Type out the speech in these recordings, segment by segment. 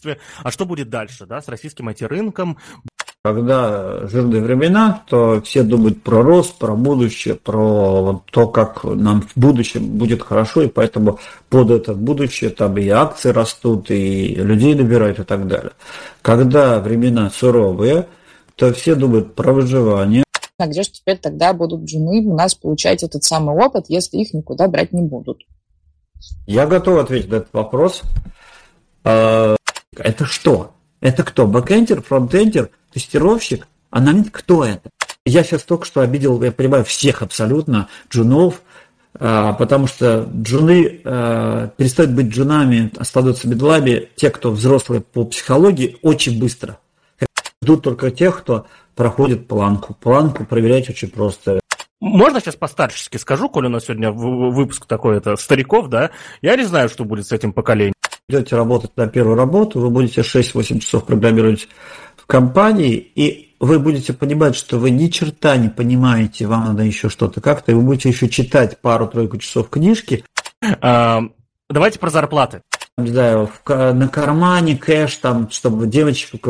обществе. А что будет дальше, да, с российским IT-рынком? Когда жирные времена, то все думают про рост, про будущее, про то, как нам в будущем будет хорошо, и поэтому под это будущее там и акции растут, и людей набирают и так далее. Когда времена суровые, то все думают про выживание. А где же теперь тогда будут жены у нас получать этот самый опыт, если их никуда брать не будут? Я готов ответить на этот вопрос. А, это что? Это кто? Бэкэндер, фронтендер, тестировщик, аналитик? Кто это? Я сейчас только что обидел, я понимаю, всех абсолютно джунов, а, потому что джуны а, перестают быть джунами, становятся мидлами те, кто взрослые по психологии, очень быстро. Ждут только тех, кто проходит планку. Планку проверять очень просто. Можно сейчас постарчески скажу, коль у нас сегодня выпуск такой, это стариков, да? Я не знаю, что будет с этим поколением идете работать на первую работу, вы будете 6-8 часов программировать в компании, и вы будете понимать, что вы ни черта не понимаете, вам надо еще что-то как-то, и вы будете еще читать пару-тройку часов книжки. А, давайте про зарплаты. Не знаю, в, на кармане кэш, там, чтобы девочек...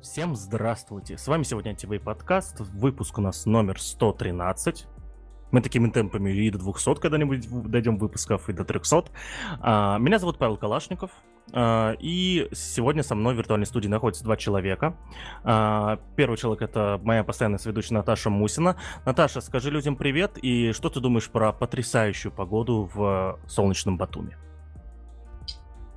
Всем здравствуйте! С вами сегодня ТВ подкаст, выпуск у нас номер 113. Мы такими темпами и до 200 когда-нибудь дойдем выпусков, и до 300. А, меня зовут Павел Калашников. А, и сегодня со мной в виртуальной студии находится два человека. А, первый человек это моя постоянная сведущая Наташа Мусина. Наташа, скажи людям привет и что ты думаешь про потрясающую погоду в солнечном Батуме?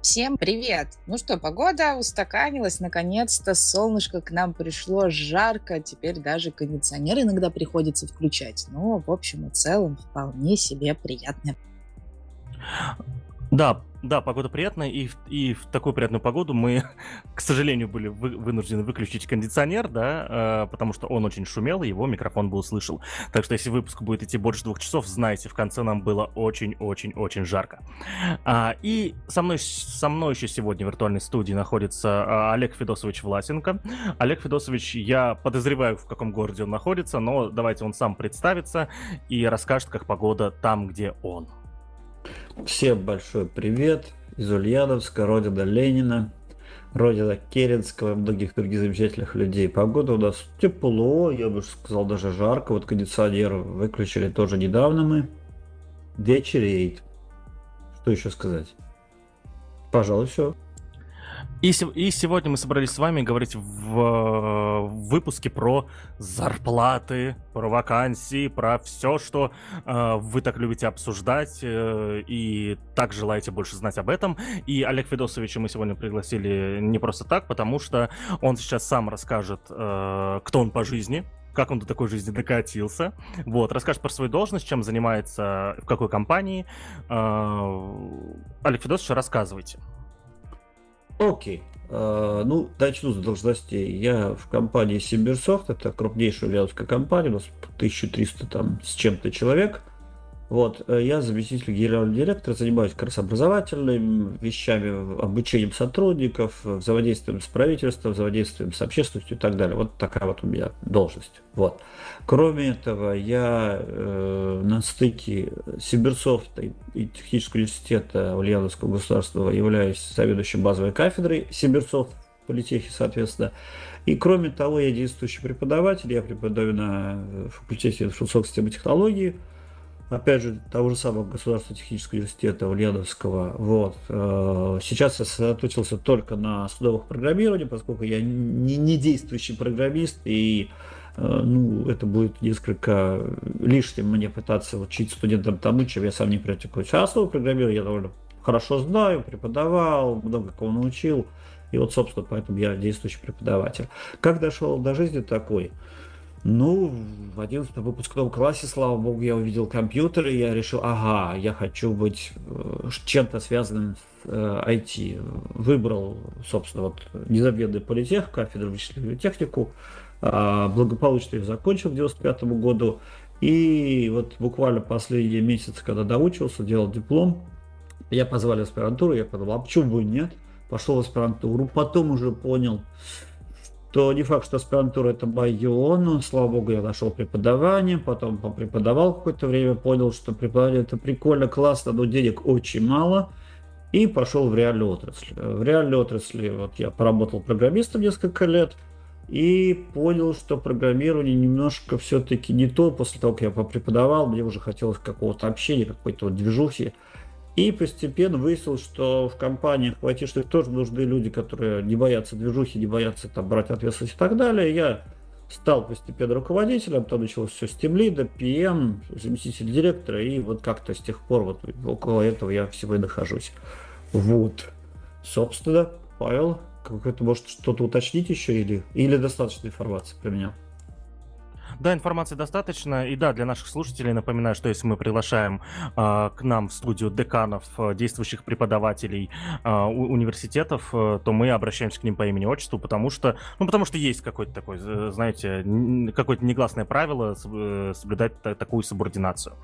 Всем привет! Ну что, погода устаканилась, наконец-то солнышко к нам пришло, жарко, теперь даже кондиционер иногда приходится включать. Но, в общем и целом, вполне себе приятно. Да, да, погода приятная, и, и в такую приятную погоду мы, к сожалению, были вы, вынуждены выключить кондиционер, да, э, потому что он очень шумел, и его микрофон бы услышал. Так что если выпуск будет идти больше двух часов, знайте, в конце нам было очень-очень-очень жарко. А, и со мной, со мной еще сегодня в виртуальной студии находится а, Олег Федосович Власенко. Олег Федосович, я подозреваю, в каком городе он находится, но давайте он сам представится и расскажет, как погода там, где он. Всем большой привет из Ульяновска, родина Ленина, родина Керенского и многих других замечательных людей. Погода у нас тепло, я бы сказал даже жарко. Вот кондиционер выключили тоже недавно мы. Вечереет. Что еще сказать? Пожалуй, все. И, и сегодня мы собрались с вами говорить в, в выпуске про зарплаты, про вакансии, про все, что э, вы так любите обсуждать э, и так желаете больше знать об этом. И Олег Федосовича мы сегодня пригласили не просто так, потому что он сейчас сам расскажет, э, кто он по жизни, как он до такой жизни докатился. Вот, расскажет про свою должность, чем занимается, в какой компании. Э, Олег Федосович, рассказывайте. Окей. Uh, ну, начну с должностей. Я в компании Сибирсофт, это крупнейшая ульяновская компания, у нас 1300 там с чем-то человек. Вот, э, я заместитель генерального директора, занимаюсь как раз образовательными вещами, обучением сотрудников, взаимодействием с правительством, взаимодействием с общественностью и так далее. Вот такая вот у меня должность. Вот. Кроме этого, я э, на стыке Сибирсофта и Технического университета Ульяновского государства являюсь заведующим базовой кафедрой Сибирсофт в соответственно. И кроме того, я действующий преподаватель, я преподаю на факультете информационных систем и технологий, опять же, того же самого Государственного технического университета Ульяновского. Вот. Э, сейчас я сосредоточился только на судовых программировании, поскольку я не, не действующий программист, и Э, ну, это будет несколько лишним мне пытаться учить студентам тому, чем я сам не практикую. А основу программирования я довольно хорошо знаю, преподавал, много кого научил. И вот, собственно, поэтому я действующий преподаватель. Как дошел до жизни такой? Ну, в 11 выпускном классе, слава богу, я увидел компьютер, и я решил, ага, я хочу быть э, чем-то связанным с IT. Э, Выбрал, собственно, вот незабвенный политех, кафедру вычислительную технику, а, благополучно их закончил к 95 году. И вот буквально последние месяцы, когда доучился, делал диплом, я позвали в аспирантуру, я подумал, а почему бы нет? Пошел в аспирантуру, потом уже понял, что не факт, что аспирантура это мое, слава богу, я нашел преподавание, потом преподавал какое-то время, понял, что преподавание это прикольно, классно, но денег очень мало – и пошел в реальную отрасль. В реальной отрасли вот я поработал программистом несколько лет и понял, что программирование немножко все-таки не то. После того, как я попреподавал, мне уже хотелось какого-то общения, какой-то вот движухи. И постепенно выяснилось, что в компаниях в айтишных тоже нужны люди, которые не боятся движухи, не боятся там брать ответственность и так далее. Я стал постепенно руководителем, там началось все с тимлида, PM, заместитель директора, и вот как-то с тех пор вот около этого я всего и нахожусь. Вот. Собственно, Павел, как это может что-то уточнить еще или, или достаточно информации про меня? Да, информации достаточно. И да, для наших слушателей напоминаю, что если мы приглашаем э, к нам в студию деканов, э, действующих преподавателей э, университетов, э, то мы обращаемся к ним по имени отчеству, потому что, ну, потому что есть какое-то такое, знаете, какое-то негласное правило э, соблюдать такую субординацию.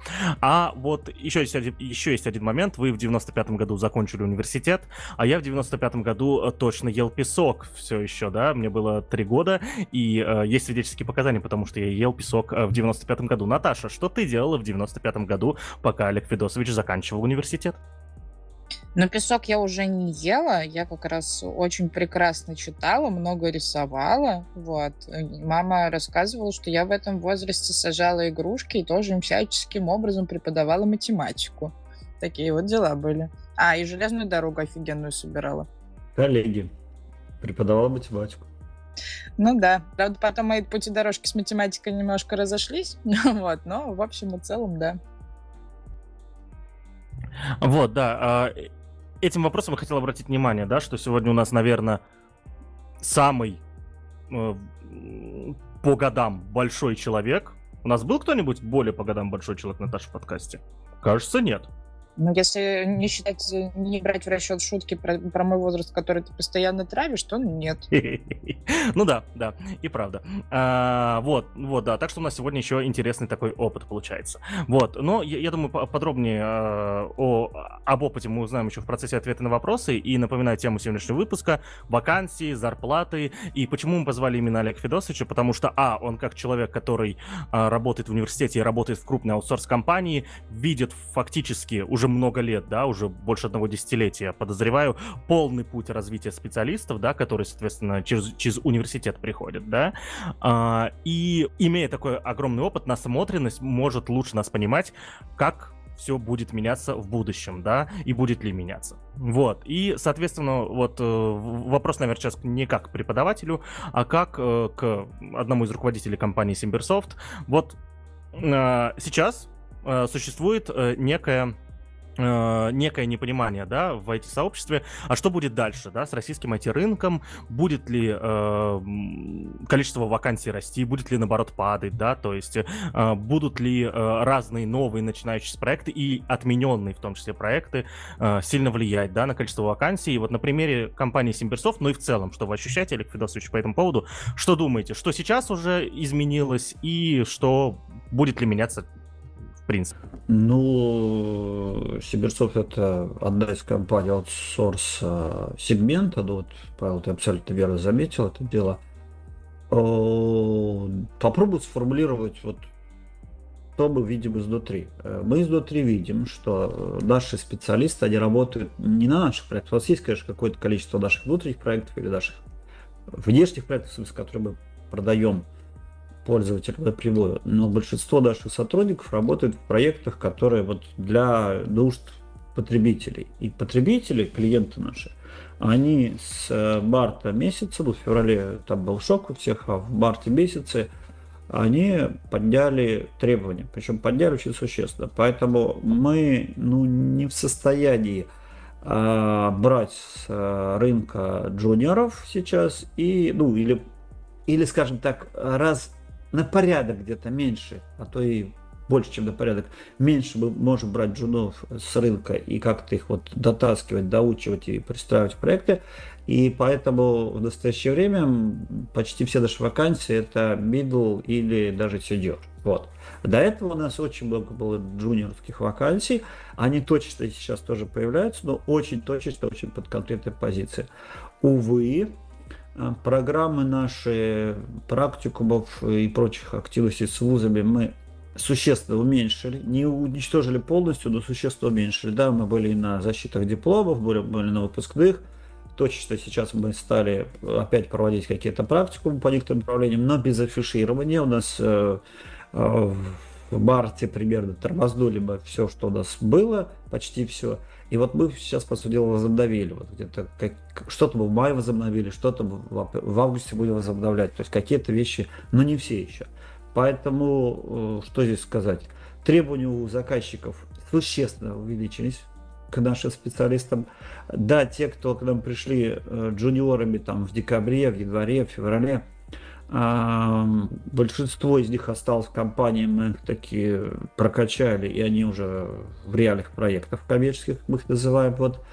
А вот еще есть, один, еще есть один момент. Вы в 95-м году закончили университет, а я в 95-м году э, точно ел песок все еще, да, мне было три года, и э, есть свидетельские показания, потому что я ел песок э, в 95-м году. Наташа, что ты делала в 95-м году, пока Олег Федосович заканчивал университет? Но песок я уже не ела, я как раз очень прекрасно читала, много рисовала, вот. Мама рассказывала, что я в этом возрасте сажала игрушки и тоже им всяческим образом преподавала математику. Такие вот дела были. А, и железную дорогу офигенную собирала. Коллеги, преподавала математику. Ну да. Правда, потом мои пути дорожки с математикой немножко разошлись. вот, но в общем и целом, да. Вот, да. А, этим вопросом я хотел обратить внимание, да, что сегодня у нас, наверное, самый э, по годам большой человек. У нас был кто-нибудь более по годам большой человек на Наташа в подкасте? Кажется, нет. Ну, если не считать, не брать в расчет шутки про, про мой возраст, который ты постоянно травишь, то нет. Ну да, да, и правда. А, вот, вот, да. Так что у нас сегодня еще интересный такой опыт получается. Вот, но я, думаю, подробнее а, о, об опыте мы узнаем еще в процессе ответа на вопросы. И напоминаю тему сегодняшнего выпуска: вакансии, зарплаты. И почему мы позвали именно Олег Федосовича? Потому что, а, он как человек, который а, работает в университете и работает в крупной аутсорс-компании, видит фактически уже уже много лет, да, уже больше одного десятилетия, подозреваю, полный путь развития специалистов, да, которые, соответственно, через, через университет приходят, да, а, и имея такой огромный опыт, насмотренность может лучше нас понимать, как все будет меняться в будущем, да, и будет ли меняться. Вот, и, соответственно, вот э, вопрос, наверное, сейчас не как к преподавателю, а как э, к одному из руководителей компании Simbersoft. Вот э, сейчас существует некая э, некое непонимание, да, в IT-сообществе, а что будет дальше, да, с российским IT-рынком, будет ли э, количество вакансий расти, будет ли, наоборот, падать, да, то есть э, будут ли э, разные новые начинающие проекты и отмененные, в том числе, проекты э, сильно влиять, да, на количество вакансий. И вот на примере компании Simbersoft, ну и в целом, что вы ощущаете, Олег Федосович, по этому поводу, что думаете, что сейчас уже изменилось и что будет ли меняться принцип? Ну, Сибирсофт это одна из компаний аутсорс сегмента. Ну, вот, Павел, ты абсолютно верно заметил это дело. Попробую сформулировать вот что мы видим изнутри. Э, мы изнутри видим, что наши специалисты, они работают не на наших проектах. У нас есть, конечно, какое-то количество наших внутренних проектов или наших внешних проектов, смысле, которые мы продаем пользователям напрямую, но большинство наших сотрудников работают в проектах, которые вот для нужд потребителей. И потребители, клиенты наши, они с э, марта месяца, ну в феврале там был шок у всех, а в марте месяце они подняли требования, причем подняли очень существенно. Поэтому мы ну, не в состоянии а, брать с а, рынка джуниоров сейчас и, ну, или, или, скажем так, раз на порядок где-то меньше, а то и больше, чем на порядок, меньше можем брать джунов с рынка и как-то их вот дотаскивать, доучивать и пристраивать в проекты. И поэтому в настоящее время почти все наши вакансии это middle или даже senior. Вот. До этого у нас очень много было джуниорских вакансий. Они точно сейчас тоже появляются, но очень точечно, очень под конкретные позиции. Увы, программы наши, практикумов и прочих активностей с вузами мы существенно уменьшили, не уничтожили полностью, но существенно уменьшили. Да, мы были на защитах дипломов, были, были на выпускных, точно сейчас мы стали опять проводить какие-то практикумы по некоторым направлениям, но без афиширования. У нас э, э, в марте примерно тормознули бы все, что у нас было, почти все. И вот мы сейчас, по сути дела, возобновили. Вот где-то как, что-то мы в мае возобновили, что-то в, в августе будем возобновлять. То есть какие-то вещи, но не все еще. Поэтому, э, что здесь сказать? Требования у заказчиков существенно увеличились к нашим специалистам. Да, те, кто к нам пришли э, джуниорами там в декабре, в январе, в феврале, большинство из них осталось в компании, мы их такие прокачали, и они уже в реальных проектах коммерческих, мы их называем. Вот.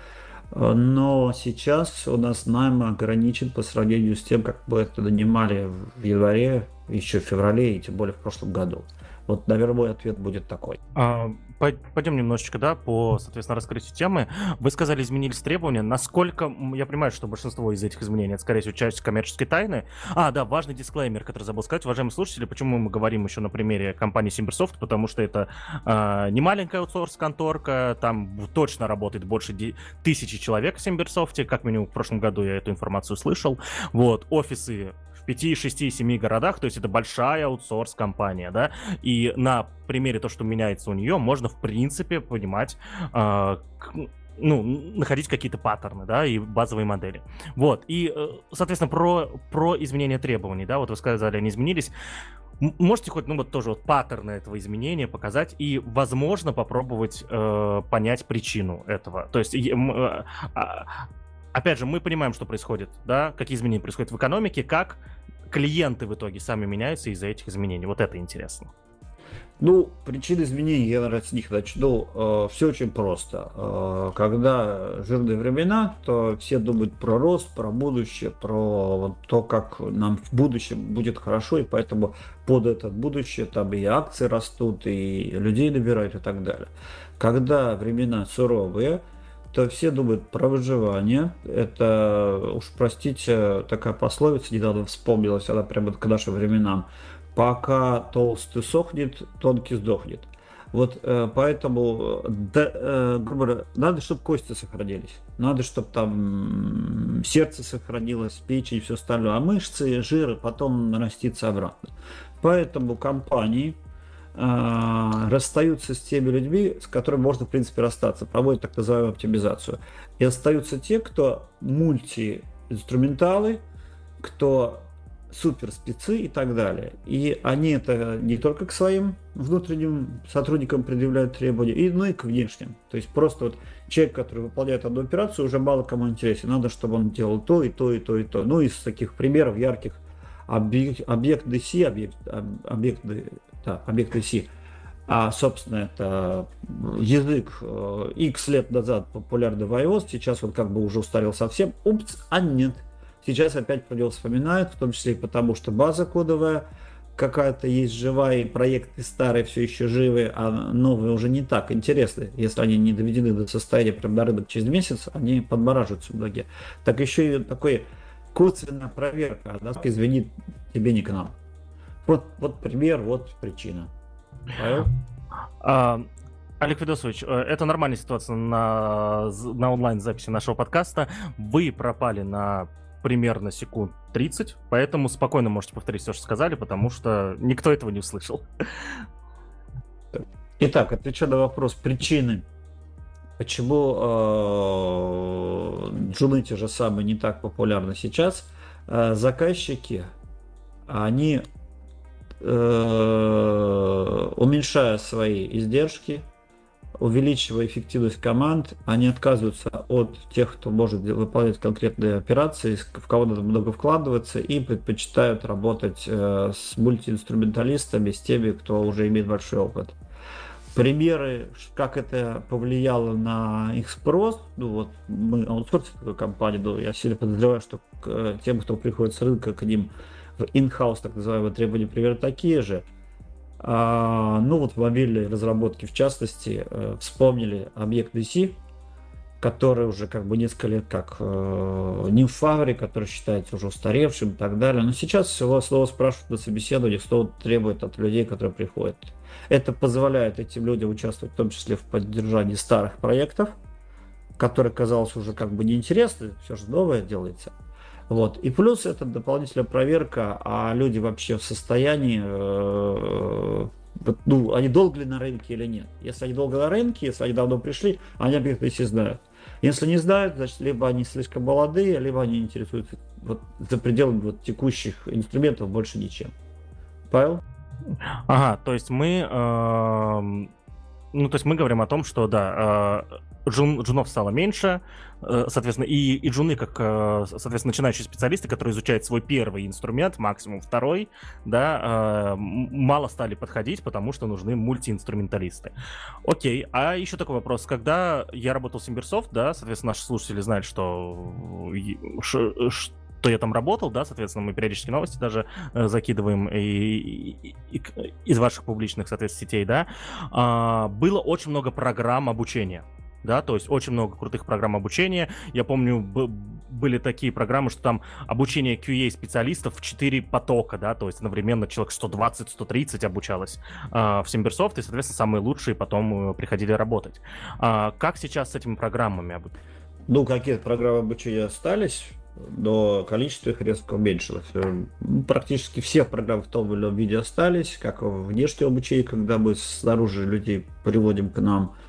Но сейчас у нас найм ограничен по сравнению с тем, как мы это нанимали в январе, еще в феврале и тем более в прошлом году. Вот, наверное, мой ответ будет такой. А, пойдем немножечко, да, по, соответственно, раскрытию темы. Вы сказали, изменились требования. Насколько, я понимаю, что большинство из этих изменений, это, скорее всего, часть коммерческой тайны. А, да, важный дисклеймер, который забыл сказать. Уважаемые слушатели, почему мы говорим еще на примере компании Simbersoft? Потому что это э, не маленькая аутсорс-конторка, там точно работает больше тысячи человек в Simbersoft, как минимум в прошлом году я эту информацию слышал. Вот, офисы 5, 6, 7 городах, то есть это большая аутсорс-компания, да, и на примере то, что меняется у нее, можно, в принципе, понимать, э, ну, находить какие-то паттерны, да, и базовые модели. Вот, и, э, соответственно, про, про изменение требований, да, вот вы сказали, они изменились. Можете хоть, ну, вот тоже вот паттерны этого изменения показать и, возможно, попробовать э, понять причину этого. То есть, э, э, опять же, мы понимаем, что происходит, да, какие изменения происходят в экономике, как клиенты в итоге сами меняются из-за этих изменений. Вот это интересно. Ну, причины изменений, я, наверное, с них начну. Э, все очень просто. Э, когда жирные времена, то все думают про рост, про будущее, про то, как нам в будущем будет хорошо, и поэтому под это будущее там и акции растут, и людей набирают и так далее. Когда времена суровые, то все думают про выживание. Это, уж простите, такая пословица недавно вспомнилась, она прямо к нашим временам. Пока толстый сохнет, тонкий сдохнет. Вот э, поэтому, да, э, грубо говоря, надо, чтобы кости сохранились. Надо, чтобы там сердце сохранилось, печень все остальное. А мышцы, жир потом нарастится обратно. Поэтому компании, расстаются с теми людьми, с которыми можно, в принципе, расстаться, проводят так называемую оптимизацию. И остаются те, кто мультиинструменталы, кто супер спецы и так далее. И они это не только к своим внутренним сотрудникам предъявляют требования, и, ну и к внешним. То есть просто вот человек, который выполняет одну операцию, уже мало кому интересен. Надо, чтобы он делал то, и то, и то, и то. Ну, из таких примеров ярких объект, объект DC, объект, объект да, объекты C. А, собственно, это язык X э, лет назад популярный в iOS, сейчас он как бы уже устарел совсем. Упс, а нет. Сейчас опять про него вспоминают, в том числе и потому, что база кодовая какая-то есть живая, и проекты старые все еще живы, а новые уже не так интересны. Если они не доведены до состояния прям на рынок через месяц, они подмораживаются многие. Так еще и такой косвенная проверка, да, извини, тебе не к нам. Вот, вот пример, вот причина. А, Олег Федосович, э, это нормальная ситуация на, на онлайн-записи нашего подкаста. Вы пропали на примерно секунд 30, поэтому спокойно можете повторить все, что сказали, потому что никто этого не услышал. Итак, отвечаю на вопрос причины, почему э, джуны те же самые не так популярны сейчас. Э, заказчики, они уменьшая свои издержки, увеличивая эффективность команд, они отказываются от тех, кто может выполнять конкретные операции, в кого надо много вкладываться, и предпочитают работать э, с мультиинструменталистами, с теми, кто уже имеет большой опыт. Примеры, как это повлияло на их спрос, ну вот мы аутсорсим такую но я сильно подозреваю, что к э, тем, кто приходит с рынка, к ним в in-house, так называемые требования примерно такие же. А, ну вот в мобильной разработке, в частности, э, вспомнили объект DC, который уже как бы несколько лет как э, Нимфаври, который считается уже устаревшим и так далее. Но сейчас всего снова спрашивают на собеседованиях, что требует от людей, которые приходят. Это позволяет этим людям участвовать в том числе в поддержании старых проектов, которые казалось уже как бы неинтересны, все же новое делается. Вот. И плюс это дополнительная проверка, а люди вообще в состоянии, э, ну, они долго ли на рынке или нет. Если они долго на рынке, если они давно пришли, они объекты если знают. Если не знают, значит, либо они слишком молодые, либо они интересуются вот, за пределами вот, текущих инструментов больше ничем. Павел? Ага, то есть мы, э, ну, то есть мы говорим о том, что, да, э, джун, джунов стало меньше, э, соответственно, и, и джуны, как, э, соответственно, начинающие специалисты, которые изучают свой первый инструмент, максимум второй, да, мало стали подходить, потому что нужны мультиинструменталисты. Окей, а еще такой вопрос. Когда я работал в SimbirSoft, да, соответственно, наши слушатели знают, что, что я там работал, да, соответственно, мы периодически новости даже э, закидываем и, и, и, из ваших публичных, соответственно, сетей, да, а, было очень много программ обучения да, то есть очень много крутых программ обучения. Я помню, были такие программы, что там обучение QA специалистов в 4 потока, да, то есть одновременно человек 120-130 обучалось э, в Симберсофт, и, соответственно, самые лучшие потом э, приходили работать. А как сейчас с этими программами? Ну, какие-то программы обучения остались, но количество их резко уменьшилось. Э, практически все программы в том или ином виде остались, как внешнее обучение, когда мы снаружи людей приводим к нам –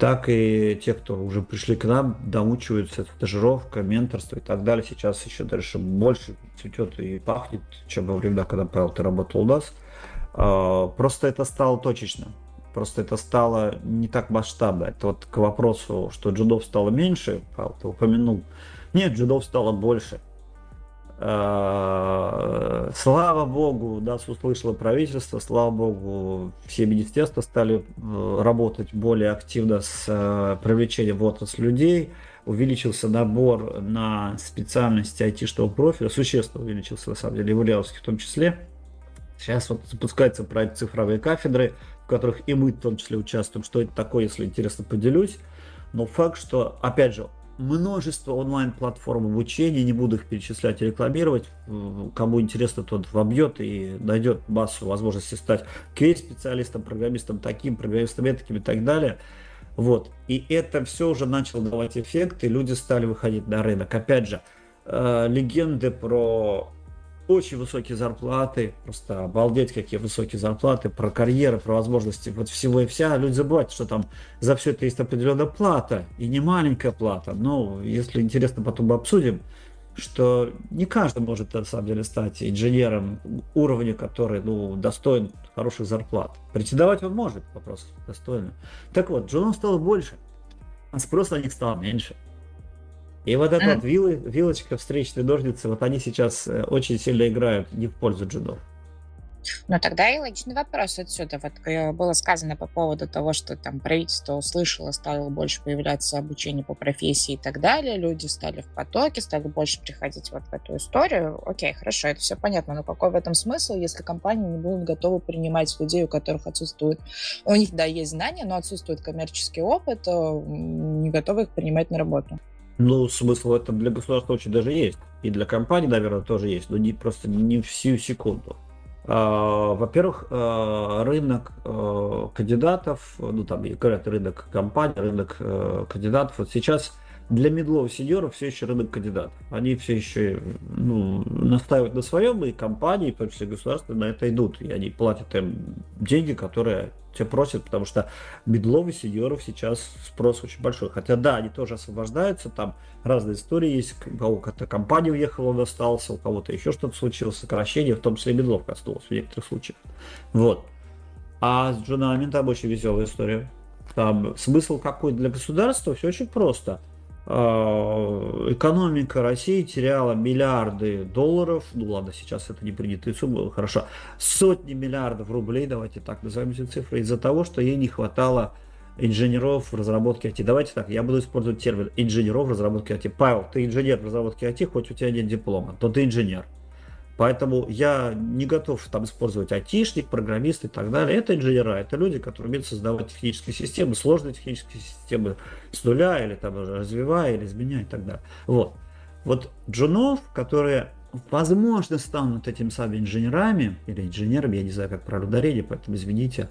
так и те, кто уже пришли к нам, доучиваются, стажировка, менторство и так далее. Сейчас еще дальше больше цветет и пахнет, чем во времена, когда, Павел, ты работал у нас. А, просто это стало точечно. Просто это стало не так масштабно. Это вот к вопросу, что джудов стало меньше, Павел, ты упомянул. Нет, джудов стало больше. Э, слава богу, нас услышало правительство, слава богу, все министерства стали э, работать более активно с э, привлечением в отрасль людей. Увеличился набор на специальности айтишного профиля, существенно увеличился, на самом деле, и в Ульяновске в том числе. Сейчас вот запускается проект «Цифровые кафедры», в которых и мы в том числе участвуем. Что это такое, если интересно, поделюсь. Но факт, что, опять же, множество онлайн-платформ обучения, не буду их перечислять и рекламировать. Кому интересно, тот вобьет и найдет массу возможностей стать QA-специалистом, программистом таким, программистом таким и так далее. Вот. И это все уже начало давать эффект, и люди стали выходить на рынок. Опять же, э, легенды про очень высокие зарплаты, просто обалдеть, какие высокие зарплаты, про карьеры, про возможности вот всего и вся. Люди забывают, что там за все это есть определенная плата, и не маленькая плата. Но если интересно, потом обсудим, что не каждый может на самом деле стать инженером уровня, который ну, достоин хороших зарплат. Претендовать он может, вопрос достойно. Так вот, джунов стало больше, а спрос на них стал меньше. И вот эта вот вилы, вилочка, встречные ножницы, вот они сейчас э, очень сильно играют не в пользу джедов. Ну, тогда и логичный вопрос отсюда. Вот э, было сказано по поводу того, что там правительство услышало, стало больше появляться обучение по профессии и так далее, люди стали в потоке, стали больше приходить вот в эту историю. Окей, хорошо, это все понятно, но какой в этом смысл, если компании не будут готовы принимать людей, у которых отсутствует, у них, да, есть знания, но отсутствует коммерческий опыт, не готовы их принимать на работу? Ну, смысл это для государства очень даже есть. И для компаний, наверное, тоже есть, но не просто не всю секунду. А, во-первых, а, рынок а, кандидатов, ну там говорят рынок компаний, рынок кандидатов. Вот сейчас для медлов сеньоров все еще рынок кандидатов. Они все еще ну, настаивают на своем, и компании, в том числе государства, на это идут. И они платят им деньги, которые те просят, потому что медлов и сеньоров сейчас спрос очень большой. Хотя да, они тоже освобождаются, там разные истории есть, у кого-то компания уехала, он остался, у кого-то еще что-то случилось, сокращение, в том числе медлов коснулось в некоторых случаях. Вот. А с джунами там очень веселая история. Там смысл какой для государства, все очень просто – экономика России теряла миллиарды долларов, ну ладно, сейчас это не принятые суммы, хорошо, сотни миллиардов рублей, давайте так назовем эти цифры, из-за того, что ей не хватало инженеров в разработке IT. Давайте так, я буду использовать термин инженеров в разработке IT. Павел, ты инженер в разработке IT, хоть у тебя нет диплома, то ты инженер. Поэтому я не готов там использовать айтишник, программист и так далее. Это инженера, это люди, которые умеют создавать технические системы, сложные технические системы с нуля или там развивая, или изменяя и так далее. Вот. Вот джунов, которые возможно, станут этими самыми инженерами или инженерами, я не знаю, как правильно ударение, поэтому извините.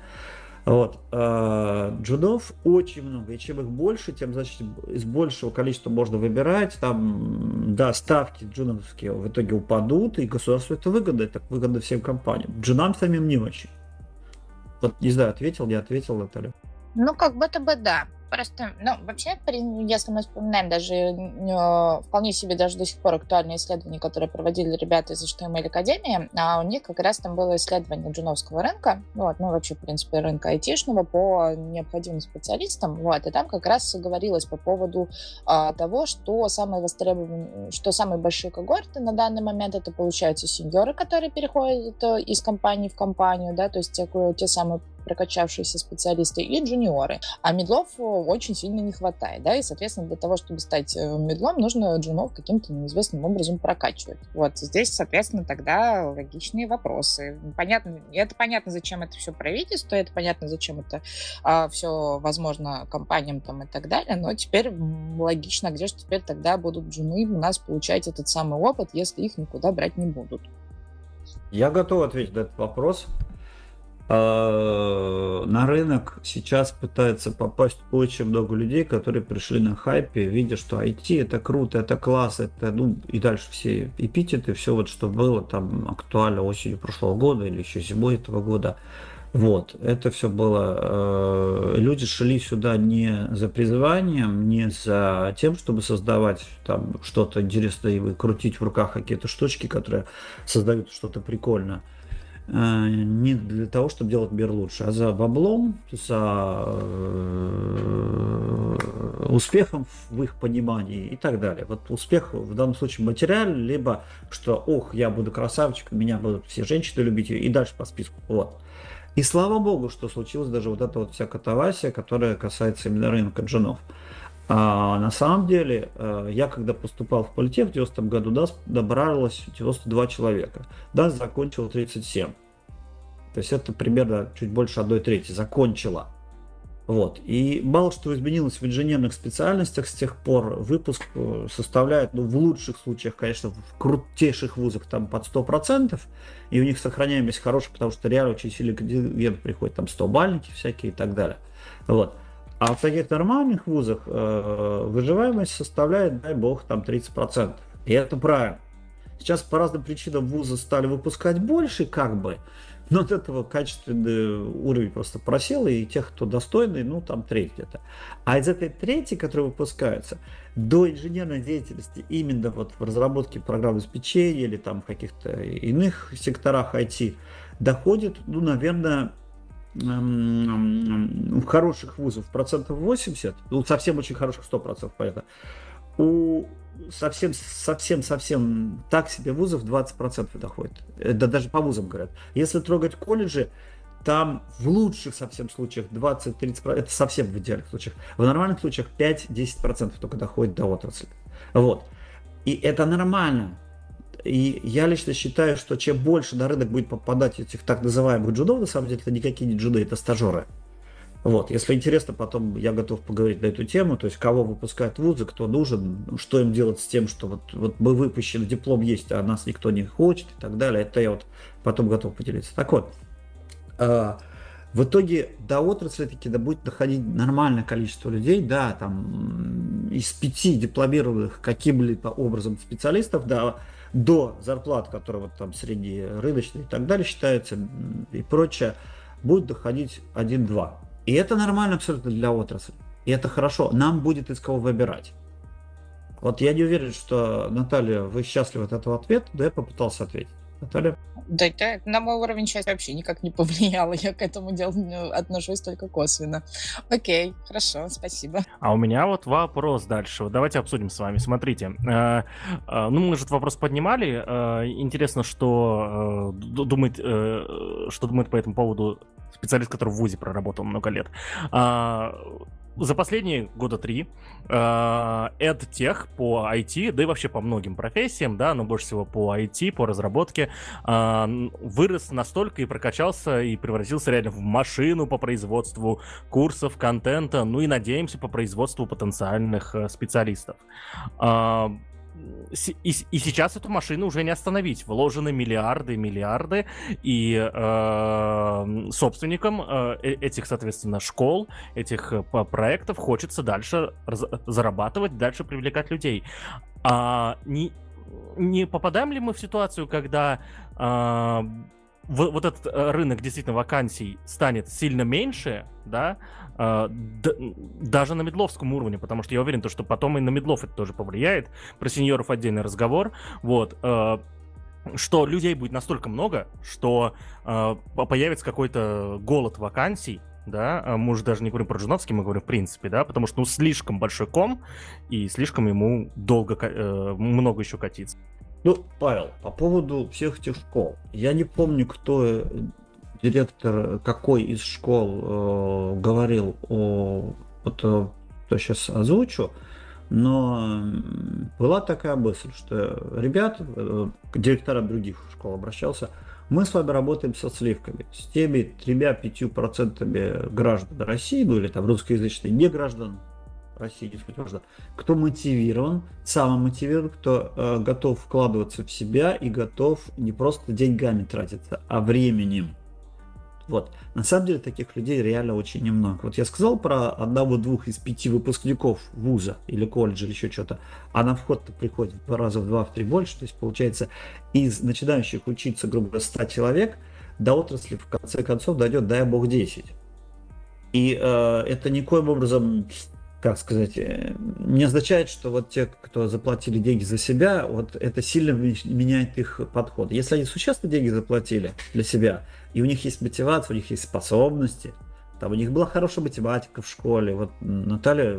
Вот. А, джунов очень много, и чем их больше, тем, значит, из большего количества можно выбирать. Там, да, ставки джуновские в итоге упадут, и государству это выгодно, это выгодно всем компаниям. Джунам самим не очень. Вот, не знаю, ответил, не ответил, Наталья. Ну, как будто бы да. Просто, ну, вообще, если мы вспоминаем даже э, вполне себе даже до сих пор актуальные исследования, которые проводили ребята из HTML Академии, а у них как раз там было исследование джуновского рынка, вот, ну, вообще, в принципе, рынка айтишного по необходимым специалистам, вот, и там как раз говорилось по поводу а, того, что самые востребованные, что самые большие когорты на данный момент это, получаются, сеньоры, которые переходят э, из компании в компанию, да, то есть те, те самые прокачавшиеся специалисты, и джуниоры. А медлов э, очень сильно не хватает, да, и, соответственно, для того, чтобы стать э, медлом, нужно джунов каким-то неизвестным образом прокачивать. Вот здесь, соответственно, тогда логичные вопросы. Понятно, это понятно, зачем это все правительство, это понятно, зачем это а, все, возможно, компаниям там и так далее, но теперь логично, где же теперь тогда будут джуны у нас получать этот самый опыт, если их никуда брать не будут. Я готов ответить на этот вопрос. А, на рынок сейчас пытается попасть очень много людей, которые пришли на хайпе, видя, что IT это круто, это класс, это, ну, и дальше все эпитеты, все вот, что было там актуально осенью прошлого года или еще зимой этого года. Вот, это все было. Э, люди шли сюда не за призванием, не за тем, чтобы создавать там что-то интересное и крутить в руках какие-то штучки, которые создают что-то прикольное не для того, чтобы делать мир лучше, а за баблом, за э, успехом в их понимании и так далее. Вот успех в данном случае материальный, либо что, ох, я буду красавчиком, меня будут все женщины любить, и дальше по списку. Вот. И слава богу, что случилась даже вот эта вот вся катавасия, которая касается именно рынка джинов. А на самом деле, э, я когда поступал в политех в 90 году, да, добралось 92 человека. Да, закончил 37. То есть это примерно чуть больше одной трети закончила. Вот. И мало что изменилось в инженерных специальностях с тех пор. Выпуск э, составляет, ну, в лучших случаях, конечно, в крутейших вузах там под 100%, и у них сохраняемость хорошая, потому что реально очень сильный контингент приходит, там 100 бальники всякие и так далее. Вот. А в таких нормальных вузах э, выживаемость составляет, дай бог, там 30%. И это правильно. Сейчас по разным причинам вузы стали выпускать больше, как бы, но от этого качественный уровень просто просел, и тех, кто достойный, ну, там треть где-то. А из этой трети, которые выпускаются, до инженерной деятельности именно вот в разработке программ обеспечения или там в каких-то иных секторах IT доходит, ну, наверное, у хороших вузов процентов 80, ну, совсем очень хороших 100%, понятно. У совсем, совсем, совсем так себе вузов 20% доходит. Да даже по вузам говорят. Если трогать колледжи, там в лучших совсем случаях 20-30%, это совсем в идеальных случаях. В нормальных случаях 5-10% только доходит до отрасли. Вот. И это нормально. И я лично считаю, что чем больше на рынок будет попадать этих так называемых джудов, на самом деле это никакие не джуды, это стажеры. Вот, если интересно, потом я готов поговорить на эту тему, то есть кого выпускают вузы, кто нужен, что им делать с тем, что вот, вот мы выпущены, диплом есть, а нас никто не хочет и так далее. Это я вот потом готов поделиться. Так вот, э, в итоге до отрасли таки да, будет доходить нормальное количество людей, да, там из пяти дипломированных каким-либо образом специалистов, да, до зарплат, которые вот там средние рыночные и так далее считаются и прочее, будет доходить 1-2. И это нормально абсолютно для отрасли. И это хорошо. Нам будет из кого выбирать. Вот я не уверен, что, Наталья, вы счастливы от этого ответа, да я попытался ответить. Наталья? Да, это на мой уровень счастья вообще никак не повлияло. Я к этому делу отношусь только косвенно. Окей, хорошо, спасибо. А у меня вот вопрос дальше. Давайте обсудим с вами. Смотрите, э, э, ну мы же этот вопрос поднимали. Э, интересно, что э, думает, э, что думает по этому поводу специалист, который в ВУЗе проработал много лет. За последние года три э, EdTech по IT, да и вообще по многим профессиям, да, но больше всего по IT, по разработке, э, вырос настолько и прокачался и превратился реально в машину по производству курсов, контента, ну и надеемся по производству потенциальных э, специалистов. И, и сейчас эту машину уже не остановить. Вложены миллиарды, миллиарды, и э, собственникам э этих, соответственно, школ, этих э, проектов хочется дальше зарабатывать, дальше привлекать людей. А не, не попадаем ли мы в ситуацию, когда э, вот этот э, рынок действительно вакансий станет сильно меньше, да, э, даже на медловском уровне, потому что я уверен, то, что потом и на медлов это тоже повлияет. Про сеньоров отдельный разговор. Вот. Э, что людей будет настолько много, что э, появится какой-то голод вакансий, да, а мы уже даже не говорим про Джуновский, мы говорим в принципе, да, потому что, ну, слишком большой ком, и слишком ему долго, э, много еще катиться. Ну, Павел, по поводу всех этих школ. Я не помню, кто э, директор какой из школ э, говорил о вот, э, то сейчас озвучу, но была такая мысль, что ребят, э, директора других школ обращался, мы с вами работаем со сливками, с теми тремя-пятью процентами граждан России, ну или там русскоязычных не граждан России, суть важно, кто мотивирован, самомотивирован, кто э, готов вкладываться в себя и готов не просто деньгами тратиться, а временем. Вот. На самом деле таких людей реально очень немного. Вот я сказал про одного-двух из пяти выпускников вуза или колледжа или еще что-то, а на вход-то приходит в раза в два-в три больше. То есть получается из начинающих учиться, грубо говоря, 100 человек до отрасли в конце концов дойдет, дай бог, 10. И э, это никоим образом как сказать, э, не означает, что вот те, кто заплатили деньги за себя, вот это сильно меняет их подход. Если они существенно деньги заплатили для себя, и у них есть мотивация, у них есть способности, там у них была хорошая математика в школе, вот Наталья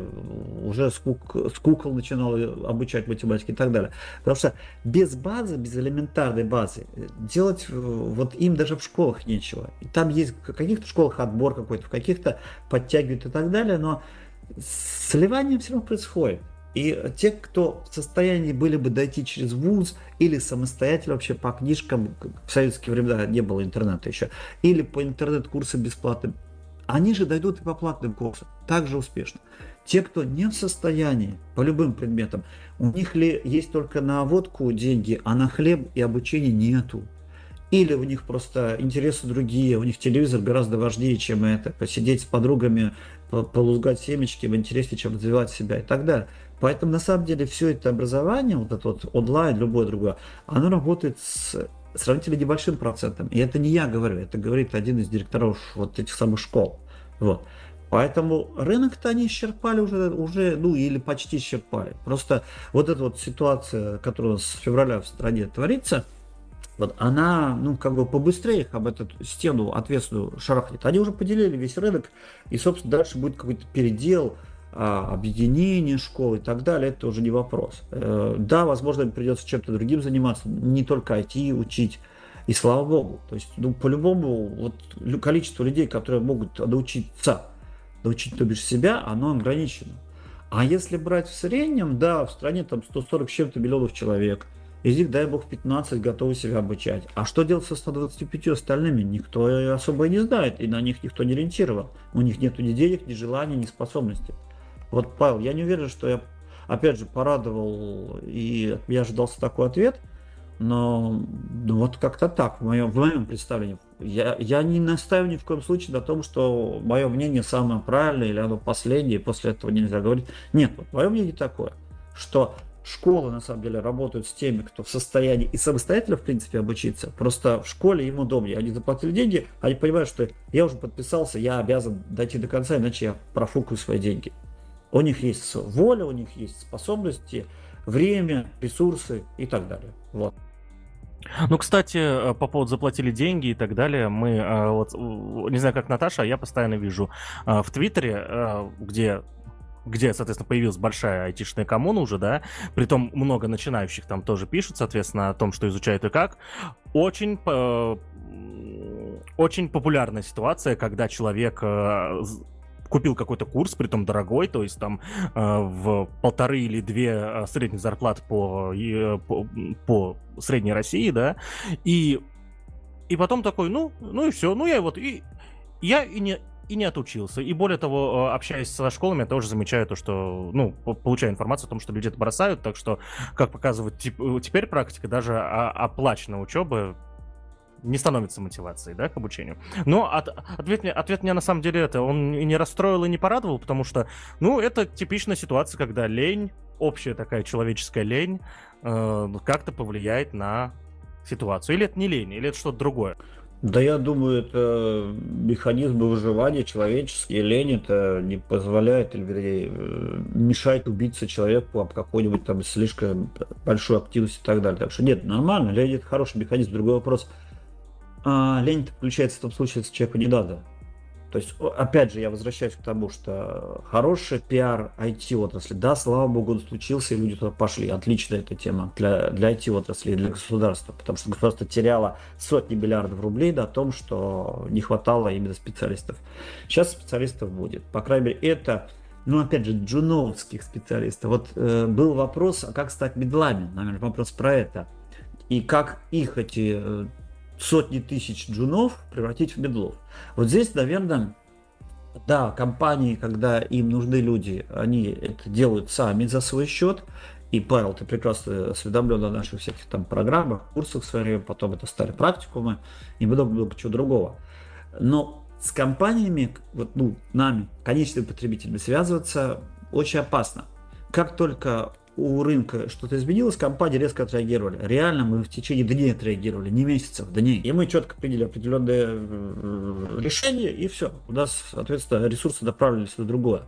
уже с, кук, с кукол начинала обучать математике и так далее. Потому что без базы, без элементарной базы, делать э, вот им даже в школах нечего. И там есть в каких-то школах отбор какой-то, в каких-то подтягивают и так далее, но сливание все равно происходит. И те, кто в состоянии были бы дойти через вуз или самостоятельно вообще по книжкам, в советские времена не было интернета еще, или по интернет-курсам бесплатным, они же дойдут и по платным курсам также успешно. Те, кто не в состоянии по любым предметам, у них ли есть только на водку деньги, а на хлеб и обучение нету. Или у них просто интересы другие, у них телевизор гораздо важнее, чем это. Посидеть с подругами, полузгать семечки в интереснее, чем развивать себя и так далее. Поэтому на самом деле все это образование, вот это вот онлайн, любое другое, оно работает с сравнительно небольшим процентом. И это не я говорю, это говорит один из директоров вот этих самых школ. Вот. Поэтому рынок-то они исчерпали уже, уже, ну или почти исчерпали. Просто вот эта вот ситуация, которая с февраля в стране творится – вот она, ну, как бы побыстрее их об эту стену ответственную шарахнет. Они уже поделили весь рынок, и, собственно, дальше будет какой-то передел, а, объединение школ и так далее, это уже не вопрос. Э, да, возможно, им придется чем-то другим заниматься, не только IT учить, и слава богу. То есть, ну, по-любому, вот количество людей, которые могут научиться, научить, то бишь, себя, оно ограничено. А если брать в среднем, да, в стране там 140 с чем-то миллионов человек – из них, дай бог, 15 готовы себя обучать. А что делать со 125 остальными, никто особо и не знает, и на них никто не ориентировал. У них нет ни денег, ни желания, ни способностей. Вот, Павел, я не уверен, что я, опять же, порадовал, и меня ожидался такой ответ, но ну, вот как-то так, в моем, в моем представлении. Я, я не настаиваю ни в коем случае на том, что мое мнение самое правильное или оно последнее, и после этого нельзя говорить. Нет, вот мое мнение такое, что школы, на самом деле, работают с теми, кто в состоянии и самостоятельно, в принципе, обучиться. Просто в школе им удобнее. Они заплатили деньги, они понимают, что я уже подписался, я обязан дойти до конца, иначе я профукаю свои деньги. У них есть воля, у них есть способности, время, ресурсы и так далее. Вот. Ну, кстати, э, по поводу заплатили деньги и так далее, мы э, вот, не знаю, как Наташа, а я постоянно вижу э, в Твиттере, где где, соответственно, появилась большая айтишная коммуна уже, да, притом много начинающих там тоже пишут, соответственно, о том, что изучают и как. Очень, э, очень популярная ситуация, когда человек э, купил какой-то курс, притом дорогой, то есть там э, в полторы или две э, средних зарплат по, э, по, по средней России, да, и, и потом такой, ну, ну и все, ну я вот, и, я и не, и не отучился. И более того, э, общаясь со школами, я тоже замечаю то, что, ну, получаю информацию о том, что люди это бросают, так что, как показывает э, теперь практика, даже оплаченная учеба не становится мотивацией, да, к обучению. Но от, ответ, ответ меня на самом деле это, он и не расстроил, и не порадовал, потому что, ну, это типичная ситуация, когда лень, общая такая человеческая лень, э, как-то повлияет на ситуацию. Или это не лень, или это что-то другое. Да я думаю, это механизмы выживания человеческие. Лень это не позволяет, или вернее, э, мешает убиться человеку об какой-нибудь там слишком большой активности и так далее. Так что нет, нормально, лень это хороший механизм. Другой вопрос, а, лень включается в том случае, если человеку не надо. То есть, опять же, я возвращаюсь к тому, что хороший пиар IT-отрасли, да, слава богу, он случился, и люди туда пошли. Отличная эта тема для, для IT-отрасли и для государства, потому что государство теряло сотни миллиардов рублей на том, что не хватало именно специалистов. Сейчас специалистов будет. По крайней мере, это, ну, опять же, джуновских специалистов. Вот э, был вопрос, а как стать медлами? Наверное, вопрос про это. И как их эти э, сотни тысяч джунов превратить в медлов. Вот здесь, наверное, да, компании, когда им нужны люди, они это делают сами за свой счет. И, Павел, ты прекрасно осведомлен о наших всяких там программах, курсах в свое время, потом это стали практикумы и много-много чего другого. Но с компаниями, вот, ну, нами, конечными потребителями, связываться очень опасно. Как только у рынка что-то изменилось, компании резко отреагировали. Реально мы в течение дней отреагировали, не месяцев, дней. И мы четко приняли определенные э, решения, и все. У нас, соответственно, ресурсы направились на другое.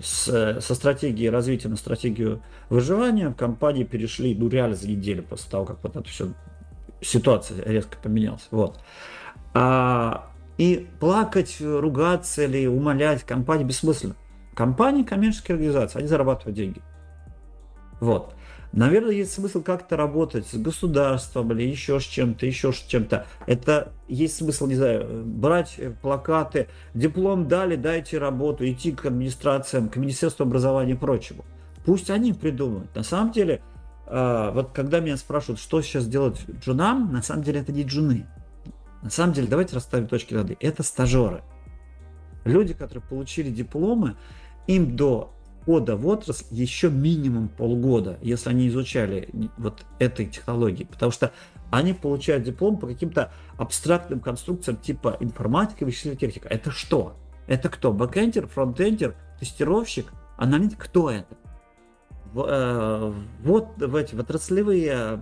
С, со стратегии развития на стратегию выживания компании перешли, ну, реально за неделю после того, как вот это все ситуация резко поменялась. Вот. А, и плакать, ругаться или умолять компании бессмысленно. Компании, коммерческие организации, они зарабатывают деньги. Вот. Наверное, есть смысл как-то работать с государством или еще с чем-то, еще с чем-то. Это есть смысл, не знаю, брать э, плакаты, диплом дали, дайте работу, идти к администрациям, к Министерству образования и прочему. Пусть они придумают. На самом деле, э, вот когда меня спрашивают, что сейчас делать джунам, на самом деле это не джуны. На самом деле, давайте расставим точки над «и». Это стажеры. Люди, которые получили дипломы, им до входа в отрасль еще минимум полгода, если они изучали вот этой технологии, потому что они получают диплом по каким-то абстрактным конструкциям типа информатика, вычислительная техника. Это что? Это кто? Бэкэндер, фронтендер, тестировщик, аналитик? Кто это? Э, вот в эти в отраслевые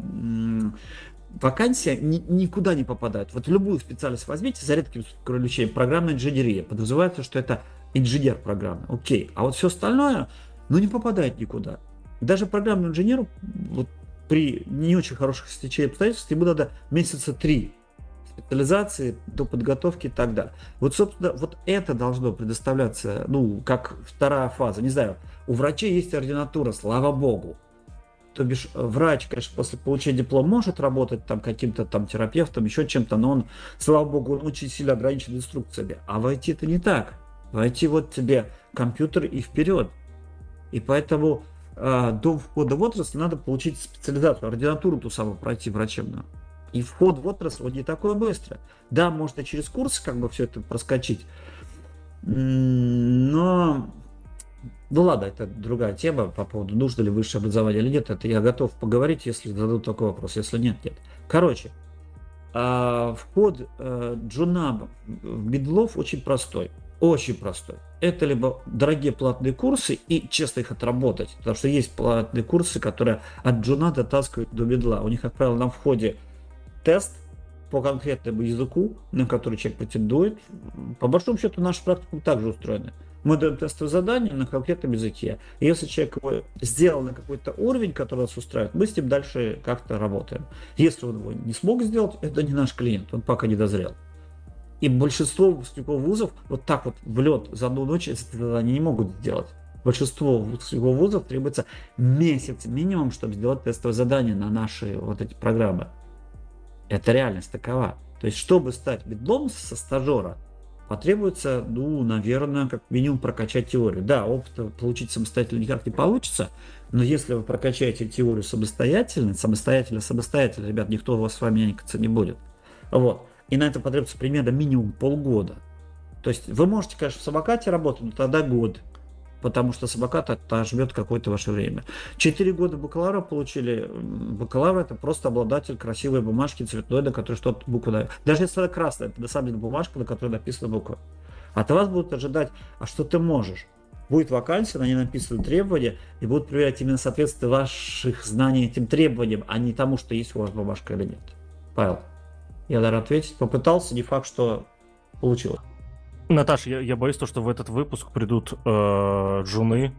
вакансии ни, никуда не попадают. Вот любую специальность возьмите, за редким исключением, программная инженерия. Подразумевается, что это инженер программы, окей. А вот все остальное, ну, не попадает никуда. Даже программному инженеру вот, при не очень хороших стечениях обстоятельств ему надо месяца три специализации, до подготовки и так далее. Вот, собственно, вот это должно предоставляться, ну, как вторая фаза. Не знаю, у врачей есть ординатура, слава богу. То бишь, врач, конечно, после получения диплома может работать там каким-то там терапевтом, еще чем-то, но он, слава богу, он очень сильно ограничен инструкциями. А в IT это не так. Войти вот тебе компьютер и вперед. И поэтому э, до входа в отрасль надо получить специализацию, ординатуру ту самую пройти врачебную. И вход в отрасль он не такой быстрый. Да, можно через курсы как бы все это проскочить, но ну ладно, это другая тема по поводу, нужно ли высшее образование или нет. Это я готов поговорить, если зададут такой вопрос. Если нет, нет. Короче, а, вход э, джунам в медлов очень простой очень простой. Это либо дорогие платные курсы и честно их отработать, потому что есть платные курсы, которые от джуна дотаскивают до медла. У них, как правило, на входе тест по конкретному языку, на который человек претендует. По большому счету, наша практика также устроена. Мы даем тестовые задания на конкретном языке. И если человек его сделал на какой-то уровень, который нас устраивает, мы с ним дальше как-то работаем. Если он его не смог сделать, это не наш клиент, он пока не дозрел. И большинство выпускников вузов вот так вот в лед за одну ночь они не могут сделать. Большинство выпускников вузов требуется месяц минимум, чтобы сделать тестовое задание на наши вот эти программы. Это реальность такова. То есть, чтобы стать бедлом со стажера, потребуется, ну, наверное, как минимум прокачать теорию. Да, опыта получить самостоятельно никак не получится, но если вы прокачаете теорию самостоятельно, самостоятельно, самостоятельно, ребят, никто вас с вами нянькаться не будет. Вот. И на это потребуется примерно минимум полгода. То есть вы можете, конечно, в самокате работать, но тогда год потому что самокат отожмет какое-то ваше время. Четыре года бакалавра получили. Бакалавр это просто обладатель красивой бумажки цветной, на которой что-то буква. Даже если она красная, это на самом деле бумажка, на которой написана буква. От вас будут ожидать, а что ты можешь? Будет вакансия, на ней написаны требования, и будут проверять именно соответствие ваших знаний этим требованиям, а не тому, что есть у вас бумажка или нет. Павел, я даже ответить попытался, не факт, что получилось. Наташа, я, я боюсь, то, что в этот выпуск придут э, джуны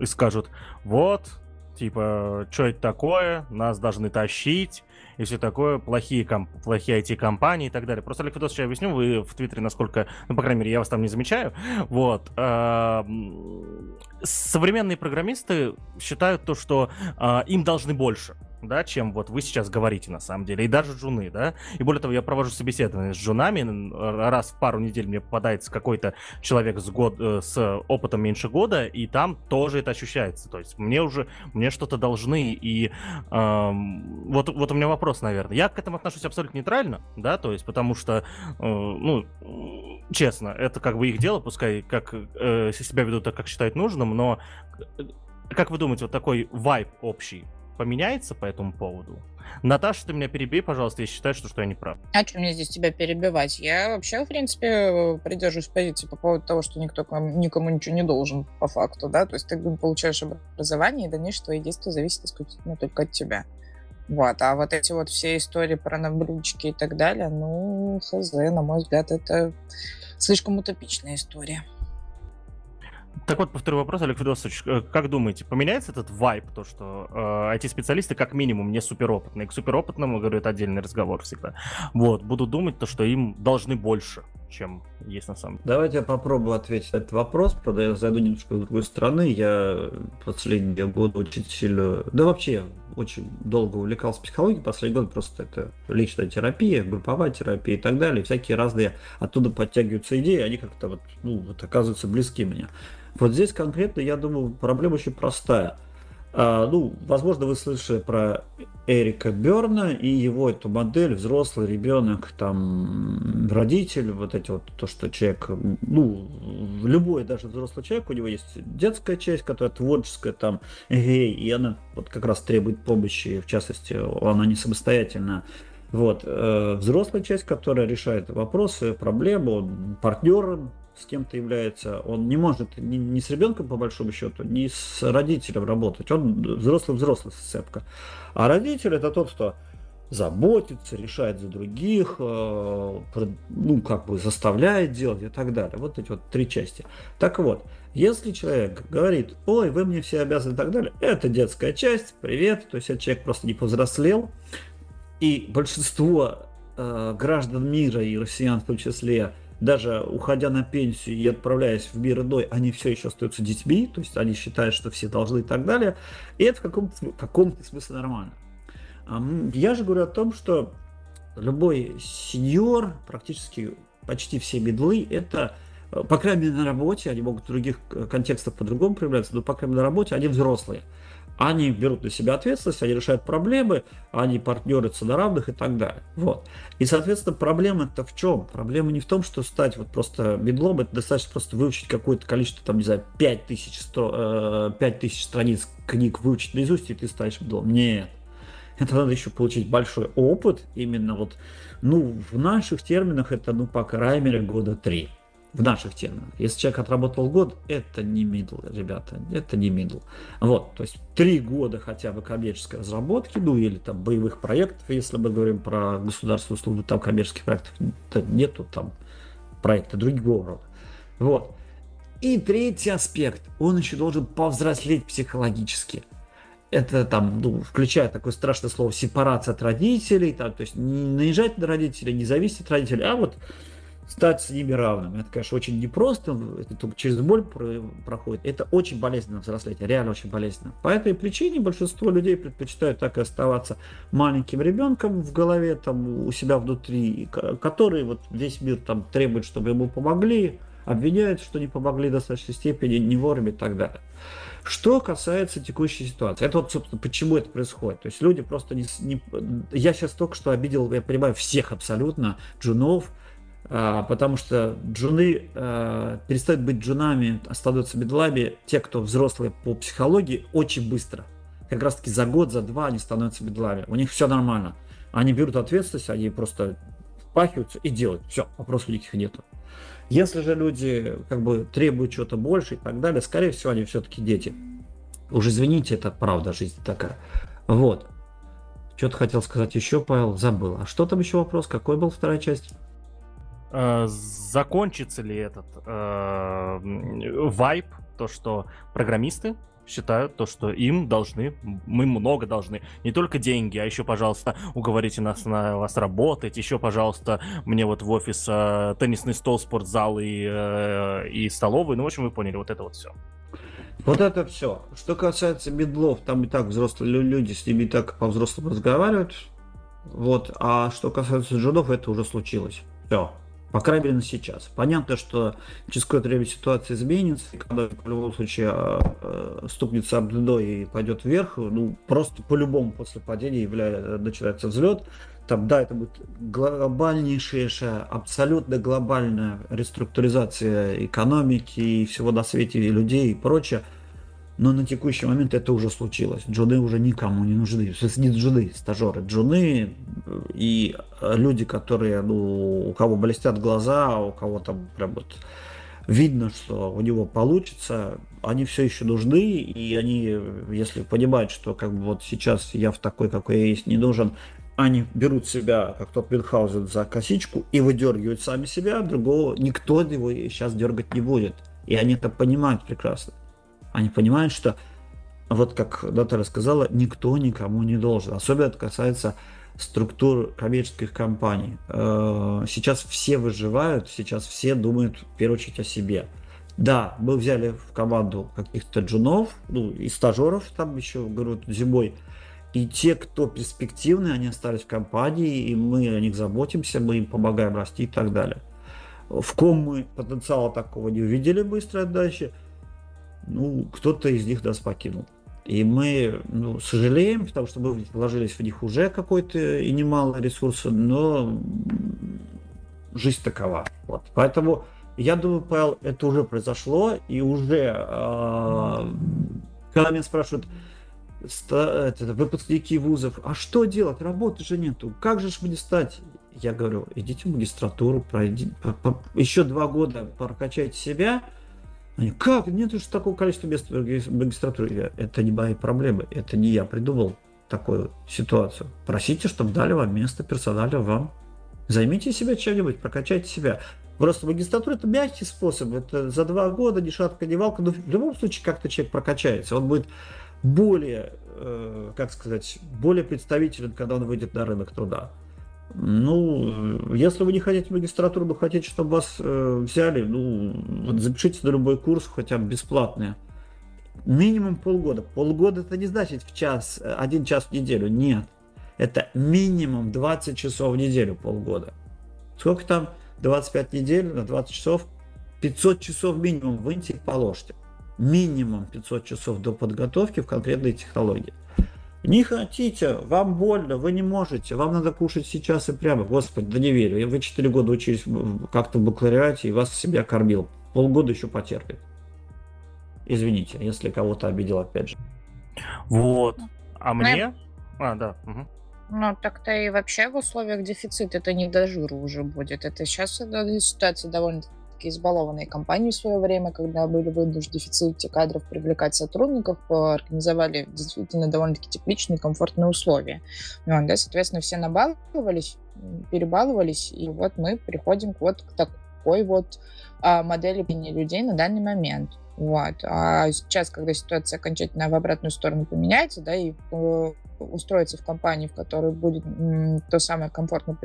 и скажут, вот, типа, что это такое, нас должны тащить, и все такое, плохие, комп- плохие IT-компании и так далее. Просто, Федосович, я объясню, вы в Твиттере, насколько, ну, по крайней мере, я вас там не замечаю, вот, э, современные программисты считают то, что э, им должны больше, да, чем вот вы сейчас говорите на самом деле, и даже джуны, да, и более того, я провожу собеседование с джунами, раз в пару недель мне попадается какой-то человек с, год, э, с опытом меньше года, и там тоже это ощущается, то есть мне уже, мне что-то должны, и эм, вот, вот у меня вопрос, наверное, я к этому отношусь абсолютно нейтрально, да, то есть потому что, э, ну, честно, это как бы их дело, пускай как э, себя ведут так, как считают нужным, но э, как вы думаете, вот такой вайб общий, поменяется по этому поводу. Наташа, ты меня перебей, пожалуйста, если считаешь, что, что я не прав. А что мне здесь тебя перебивать? Я вообще, в принципе, придерживаюсь позиции по поводу того, что никто никому ничего не должен по факту, да, то есть ты получаешь образование, и дальнейшее твои действия зависят исключительно только от тебя. Вот, а вот эти вот все истории про наблюдчики и так далее, ну, хз, на мой взгляд, это слишком утопичная история. Так вот, повторю вопрос, Олег Федосович, э, как думаете, поменяется этот вайп, то, что э, IT-специалисты как минимум не суперопытные, к суперопытным, говорю, это отдельный разговор всегда, вот, будут думать то, что им должны больше, чем есть на самом деле. Давайте я попробую ответить на этот вопрос, правда, я зайду немножко с другой стороны, я последние годы очень сильно, да вообще, очень долго увлекался психологией, последний год просто это личная терапия, групповая терапия и так далее, всякие разные оттуда подтягиваются идеи, они как-то вот, ну, вот оказываются близки мне. Вот здесь конкретно, я думаю, проблема очень простая. А, ну, возможно, вы слышали про Эрика Берна и его эту модель взрослый ребенок, там родитель, вот эти вот то, что человек, ну, любой даже взрослый человек, у него есть детская часть, которая творческая, там, эгей, и она вот как раз требует помощи, в частности, она не самостоятельная. Вот, э, взрослая часть, которая решает вопросы, проблемы, он партнером с кем-то является, он не может ни, ни с ребенком, по большому счету, ни с родителем работать. Он взрослый-взрослый сцепка. А родитель это тот, кто заботится, решает за других, э, ну, как бы заставляет делать и так далее. Вот эти вот три части. Так вот, если человек говорит, ой, вы мне все обязаны и так далее, это детская часть, привет, то есть этот человек просто не повзрослел, и большинство э, граждан мира и россиян в том числе даже уходя на пенсию и отправляясь в мир иной, они все еще остаются детьми, то есть они считают, что все должны и так далее. И это в каком-то, каком смысле нормально. Я же говорю о том, что любой сеньор, практически почти все медлы, это, э, по крайней мере, на работе, они могут в других э, контекстах по-другому проявляться, но, по крайней мере, на работе они взрослые они берут на себя ответственность, они решают проблемы, они партнерятся на равных и так далее. Вот. И, соответственно, проблема-то в чем? Проблема не в том, что стать вот просто медлом, это достаточно просто выучить какое-то количество, там, не знаю, 5000, 100, 5000 страниц книг выучить наизусть, и ты станешь медлом. Нет. Это надо еще получить большой опыт, именно вот, ну, в наших терминах это, ну, по крайней мере, года три в наших терминах. Если человек отработал год, это не middle, ребята, это не middle. Вот, то есть три года хотя бы коммерческой разработки, ну или там боевых проектов, если мы говорим про государственную службу, там коммерческих проектов нету там проекта другого рода. Вот. И третий аспект, он еще должен повзрослеть психологически. Это там, ну, включая такое страшное слово сепарация от родителей, там, то есть не наезжать на родителей, не зависеть от родителей, а вот стать с ними равным. Это, конечно, очень непросто, это только через боль проходит. Это очень болезненно взрослеть, реально очень болезненно. По этой причине большинство людей предпочитают так и оставаться маленьким ребенком в голове, там, у себя внутри, который вот весь мир там требует, чтобы ему помогли, обвиняют, что не помогли в достаточной степени, не вовремя и так далее. Что касается текущей ситуации, это вот, собственно, почему это происходит. То есть люди просто не... не я сейчас только что обидел, я понимаю, всех абсолютно, джунов, потому что джуны а, перестают быть джунами, становятся бедлами те, кто взрослые по психологии, очень быстро. Как раз таки за год, за два они становятся бедлами. У них все нормально. Они берут ответственность, они просто впахиваются и делают. Все, вопросов никаких нету. Если же люди как бы требуют чего-то больше и так далее, скорее всего, они все-таки дети. Уж извините, это правда, жизнь такая. Вот. Что-то хотел сказать еще, Павел, забыл. А что там еще вопрос? Какой был вторая часть? Э, закончится ли этот э, вайп, то, что программисты считают то, что им должны, мы много должны. Не только деньги, а еще, пожалуйста, уговорите нас на вас работать, еще, пожалуйста, мне вот в офис э, теннисный стол, спортзал и, э, и столовый. Ну, в общем, вы поняли, вот это вот все. Вот это все. Что касается медлов, там и так взрослые люди с ними и так по-взрослому разговаривают. Вот. А что касается джунов, это уже случилось. Все. По крайней мере, на сейчас. Понятно, что через какое-то время ситуация изменится, и когда в любом случае а, а, стукнется об дно и пойдет вверх, ну, просто по-любому после падения является, начинается взлет. Там, да, это будет глобальнейшая, абсолютно глобальная реструктуризация экономики и всего на свете, и людей, и прочее – но на текущий момент это уже случилось. Джуны уже никому не нужны. Не джуны, стажеры. Джуны и люди, которые, ну, у кого блестят глаза, у кого там прям вот видно, что у него получится, они все еще нужны, и они, если понимают, что как бы вот сейчас я в такой, какой я есть, не нужен, они берут себя, как тот Мюнхгаузен, за косичку и выдергивают сами себя, другого никто его сейчас дергать не будет. И они это понимают прекрасно. Они понимают, что, вот как Наталья сказала, никто никому не должен. Особенно это касается структур коммерческих компаний. Э, сейчас все выживают, сейчас все думают в первую очередь о себе. Да, мы взяли в команду каких-то джунов, ну и стажеров там еще, говорю, зимой. И те, кто перспективные, они остались в компании, и мы о них заботимся, мы им помогаем расти и так далее. В ком мы потенциала такого не увидели быстро дальше – ну, кто-то из них нас покинул. И мы ну, сожалеем, потому что мы вложились в них уже какой-то и немало ресурсов, но жизнь такова. Вот. Поэтому я думаю, Павел, это уже произошло, и уже, э, когда меня спрашивают, это, выпускники вузов, а что делать, работы же нету, как же мне стать? Я говорю, идите в магистратуру, пройдите, еще два года прокачайте себя, они, как? Нет уж такого количества мест в магистратуре. Это не мои проблемы. Это не я придумал такую ситуацию. Просите, чтобы дали вам место персонально вам. Займите себя чем-нибудь, прокачайте себя. Просто магистратура это мягкий способ. Это за два года ни шатка, ни валка. Но в любом случае как-то человек прокачается. Он будет более, э, как сказать, более представителен, когда он выйдет на рынок труда. Ну, если вы не хотите магистратуру, но хотите, чтобы вас э, взяли, ну, вот запишите на любой курс, хотя бы бесплатный. Минимум полгода. Полгода это не значит в час, э, один час в неделю. Нет. Это минимум 20 часов в неделю полгода. Сколько там? 25 недель на 20 часов. 500 часов минимум выньте и положьте. Минимум 500 часов до подготовки в конкретной технологии. Не хотите, вам больно, вы не можете, вам надо кушать сейчас и прямо. Господи, да не верю. Вы 4 года учились как-то в бакалавриате и вас себя кормил. Полгода еще потерпит. Извините, если кого-то обидел опять же. Вот. А мне? А, да. Угу. Ну, так-то и вообще в условиях дефицита это не до жира уже будет. Это сейчас ситуация довольно такие избалованные компании в свое время, когда были вынуждены в дефиците кадров привлекать сотрудников, организовали действительно довольно-таки тепличные, комфортные условия. Ну, да, соответственно, все набаловались, перебаловались, и вот мы приходим вот к такой вот а, модели людей на данный момент. Вот. А сейчас, когда ситуация окончательно в обратную сторону поменяется, да, и э, устроиться в компании, в которой будет то самое комфортное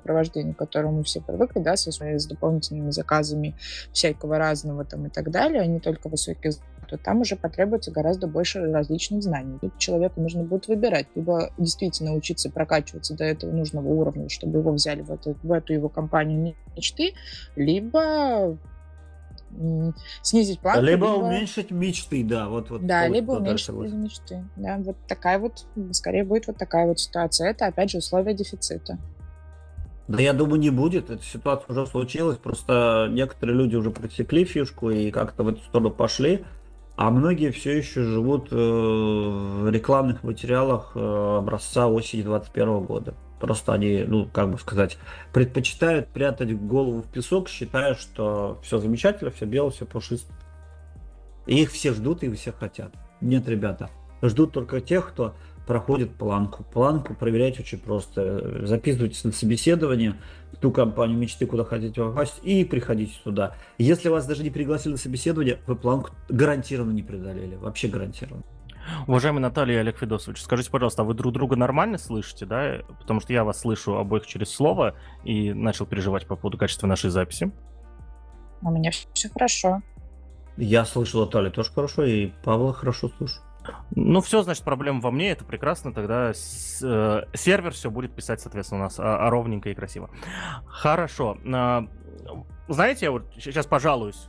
сопровождению, к которому мы все привыкли, да, со с дополнительными заказами всякого разного там и так далее, а не только высокие то там уже потребуется гораздо больше различных знаний. Тут человеку нужно будет выбирать, либо действительно учиться прокачиваться до этого нужного уровня, чтобы его взяли в эту, в эту его компанию мечты, либо снизить планку. Либо, либо уменьшить мечты, да, вот, вот. Да, либо уменьшить мечты, да, вот такая вот, скорее будет вот такая вот ситуация. Это опять же условия дефицита. Да я думаю, не будет. Эта ситуация уже случилась. Просто некоторые люди уже просекли фишку и как-то в эту сторону пошли. А многие все еще живут э, в рекламных материалах э, образца осени 2021 года. Просто они, ну, как бы сказать, предпочитают прятать голову в песок, считая, что все замечательно, все бело, все пушисто. И их все ждут и все хотят. Нет, ребята, ждут только тех, кто проходит планку. Планку проверять очень просто. Записывайтесь на собеседование в ту компанию мечты, куда хотите попасть, и приходите туда. Если вас даже не пригласили на собеседование, вы планку гарантированно не преодолели. Вообще гарантированно. Уважаемый Наталья и Олег Федосович, скажите, пожалуйста, а вы друг друга нормально слышите, да? Потому что я вас слышу обоих через слово и начал переживать по поводу качества нашей записи. У меня все хорошо. Я слышал Наталью тоже хорошо, и Павла хорошо слышу. Ну, все, значит, проблема во мне, это прекрасно, тогда э, сервер все будет писать, соответственно, у нас а, а ровненько и красиво. Хорошо. А, знаете, я вот сейчас пожалуюсь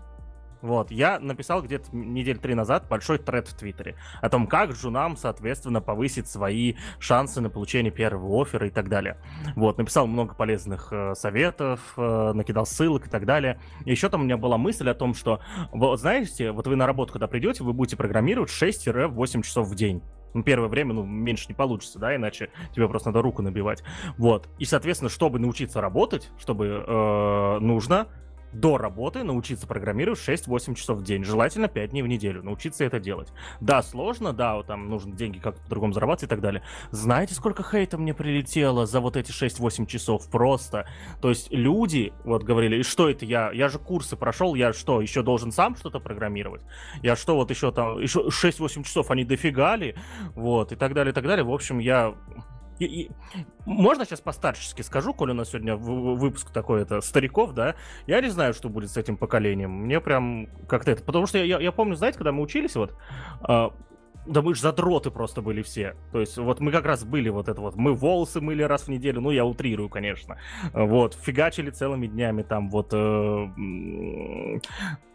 вот, я написал где-то недель три назад большой тред в Твиттере о том, как жунам, соответственно, повысить свои шансы на получение первого оффера и так далее. Вот, написал много полезных э, советов, э, накидал ссылок и так далее. И еще там у меня была мысль о том, что, вот знаете, вот вы на работу, когда придете, вы будете программировать 6-8 часов в день. Ну, первое время, ну, меньше не получится, да, иначе тебе просто надо руку набивать. Вот. И, соответственно, чтобы научиться работать, чтобы э, нужно до работы научиться программировать 6-8 часов в день, желательно 5 дней в неделю, научиться это делать. Да, сложно, да, вот там нужно деньги как-то по-другому зарабатывать и так далее. Знаете, сколько хейта мне прилетело за вот эти 6-8 часов просто? То есть люди вот говорили, и что это я, я же курсы прошел, я что, еще должен сам что-то программировать? Я что, вот еще там, еще 6-8 часов они дофига ли? Вот, и так далее, и так далее. В общем, я и, и, можно сейчас постарчески скажу, коли у нас сегодня выпуск такой, это стариков, да, я не знаю, что будет с этим поколением. Мне прям как-то это... Потому что я, я помню, знаете, когда мы учились, вот, э, да мы же задроты просто были все. То есть вот мы как раз были вот это вот, мы волосы мыли раз в неделю, ну я утрирую, конечно. Вот, фигачили целыми днями там вот... Э,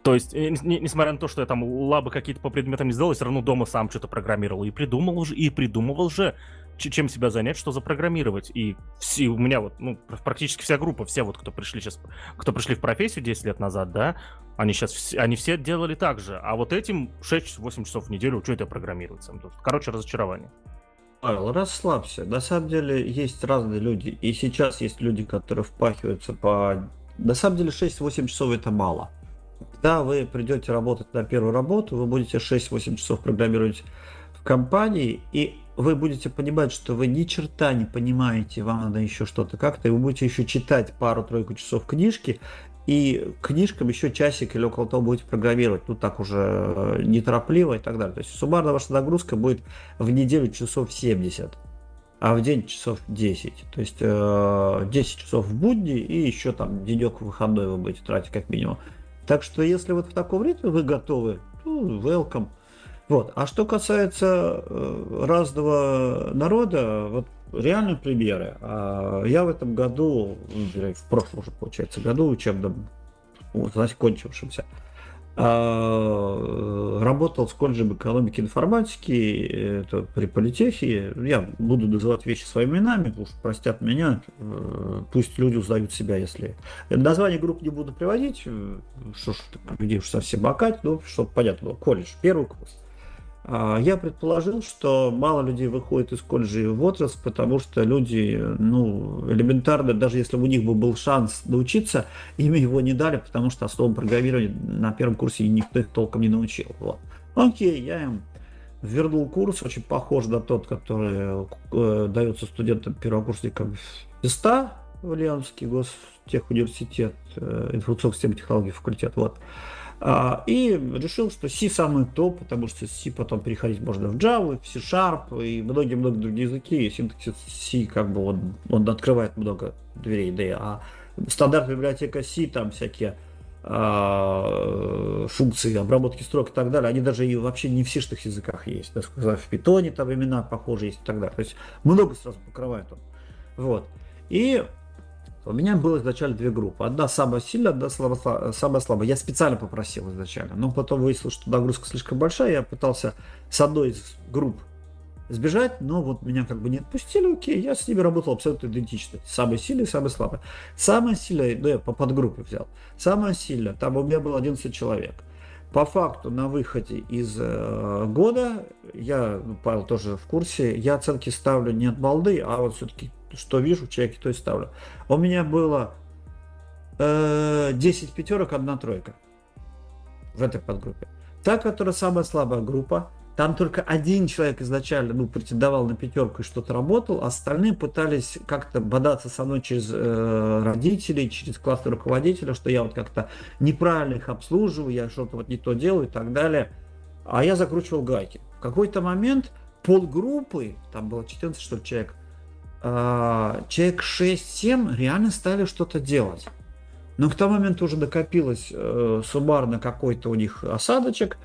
то есть, э, не, несмотря на то, что я там лабы какие-то по предметам не сделал, я все равно дома сам что-то программировал. И придумал уже, и придумывал же чем себя занять, что запрограммировать. И все, у меня вот, ну, практически вся группа, все вот, кто пришли сейчас, кто пришли в профессию 10 лет назад, да, они сейчас, они все делали так же. А вот этим 6-8 часов в неделю, что это программировать? Короче, разочарование. Павел, расслабься. На самом деле есть разные люди. И сейчас есть люди, которые впахиваются по... На самом деле 6-8 часов это мало. Когда вы придете работать на первую работу, вы будете 6-8 часов программировать в компании, и вы будете понимать, что вы ни черта не понимаете, вам надо еще что-то как-то, и вы будете еще читать пару-тройку часов книжки, и книжкам еще часик или около того будете программировать, ну так уже э, неторопливо и так далее. То есть суммарно ваша нагрузка будет в неделю часов 70, а в день часов 10. То есть э, 10 часов в будни и еще там денек выходной вы будете тратить как минимум. Так что если вот в таком ритме вы готовы, ну, welcome. Вот. А что касается э, разного народа, вот реальные примеры. А, я в этом году, в прошлом уже, получается, году учебном, знаете, кончившемся, а, работал с колледжем экономики и информатики, это при политехе. Я буду называть вещи своими именами, уж простят меня, э, пусть люди узнают себя, если... Название групп не буду приводить, э, что ж, где уж совсем бакать, ну, чтобы понятно было, колледж, первый курс. А, я предположил, что мало людей выходит из колледжа в отрасль, потому что люди, ну, элементарно, даже если у них бы был шанс научиться, им его не дали, потому что основам программирования на первом курсе никто их толком не научил. Вот. Окей, я им вернул курс, очень похож на тот, который э, дается студентам первокурсникам СТА в Ленинский гостехуниверситет, э, информационных систем технологий факультет. Вот. А, и решил, что C самый топ, потому что C потом переходить можно в Java, в C-Sharp и многие-многие другие языки. И синтаксис C как бы он, он открывает много дверей, да, а стандартная библиотека C, там всякие а, функции обработки строк и так далее, они даже и вообще не в сишных языках есть. Да, в питоне там имена похожие есть и так далее. То есть много сразу покрывает он. Вот. И у меня было изначально две группы. Одна самая сильная, одна слабо, самая слабая. Я специально попросил изначально. Но потом выяснилось, что нагрузка слишком большая. Я пытался с одной из групп сбежать, но вот меня как бы не отпустили, окей, я с ними работал абсолютно идентично. Самый сильный, самый слабый. Самое сильное, ну я по подгруппе взял, самое сильное, там у меня было 11 человек. По факту на выходе из э, года, я, ну, Павел тоже в курсе, я оценки ставлю не от балды, а вот все-таки что вижу человеке, то и ставлю. У меня было э, 10 пятерок, одна тройка в этой подгруппе. Та, которая самая слабая группа, там только один человек изначально ну, претендовал на пятерку и что-то работал, а остальные пытались как-то бодаться со мной через э, родителей, через классного руководителя, что я вот как-то неправильно их обслуживаю, я что-то вот не то делаю и так далее. А я закручивал гайки. В какой-то момент полгруппы, там было 14 что ли человек, э, человек 6-7 реально стали что-то делать. Но к тому моменту уже накопилось э, суммарно какой-то у них осадочек,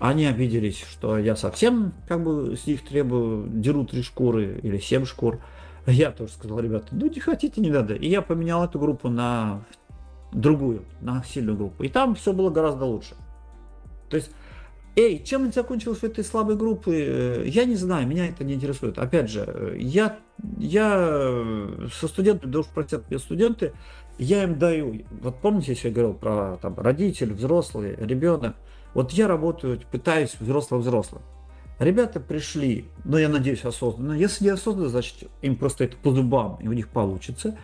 они обиделись, что я совсем как бы с них требую, деру три шкуры или семь шкур. Я тоже сказал, ребята, ну не хотите, не надо. И я поменял эту группу на другую, на сильную группу. И там все было гораздо лучше. То есть, эй, чем это закончилось этой слабой группе, э, я не знаю, меня это не интересует. Опять же, я, я со студентами, да уж простят мне студенты, я им даю, вот помните, я говорил про там, родитель, взрослый, ребенок, вот я работаю, пытаюсь взрослым-взрослым. Ребята пришли, но я надеюсь, осознанно. Если не осознанно, значит, им просто это по зубам, и у них получится.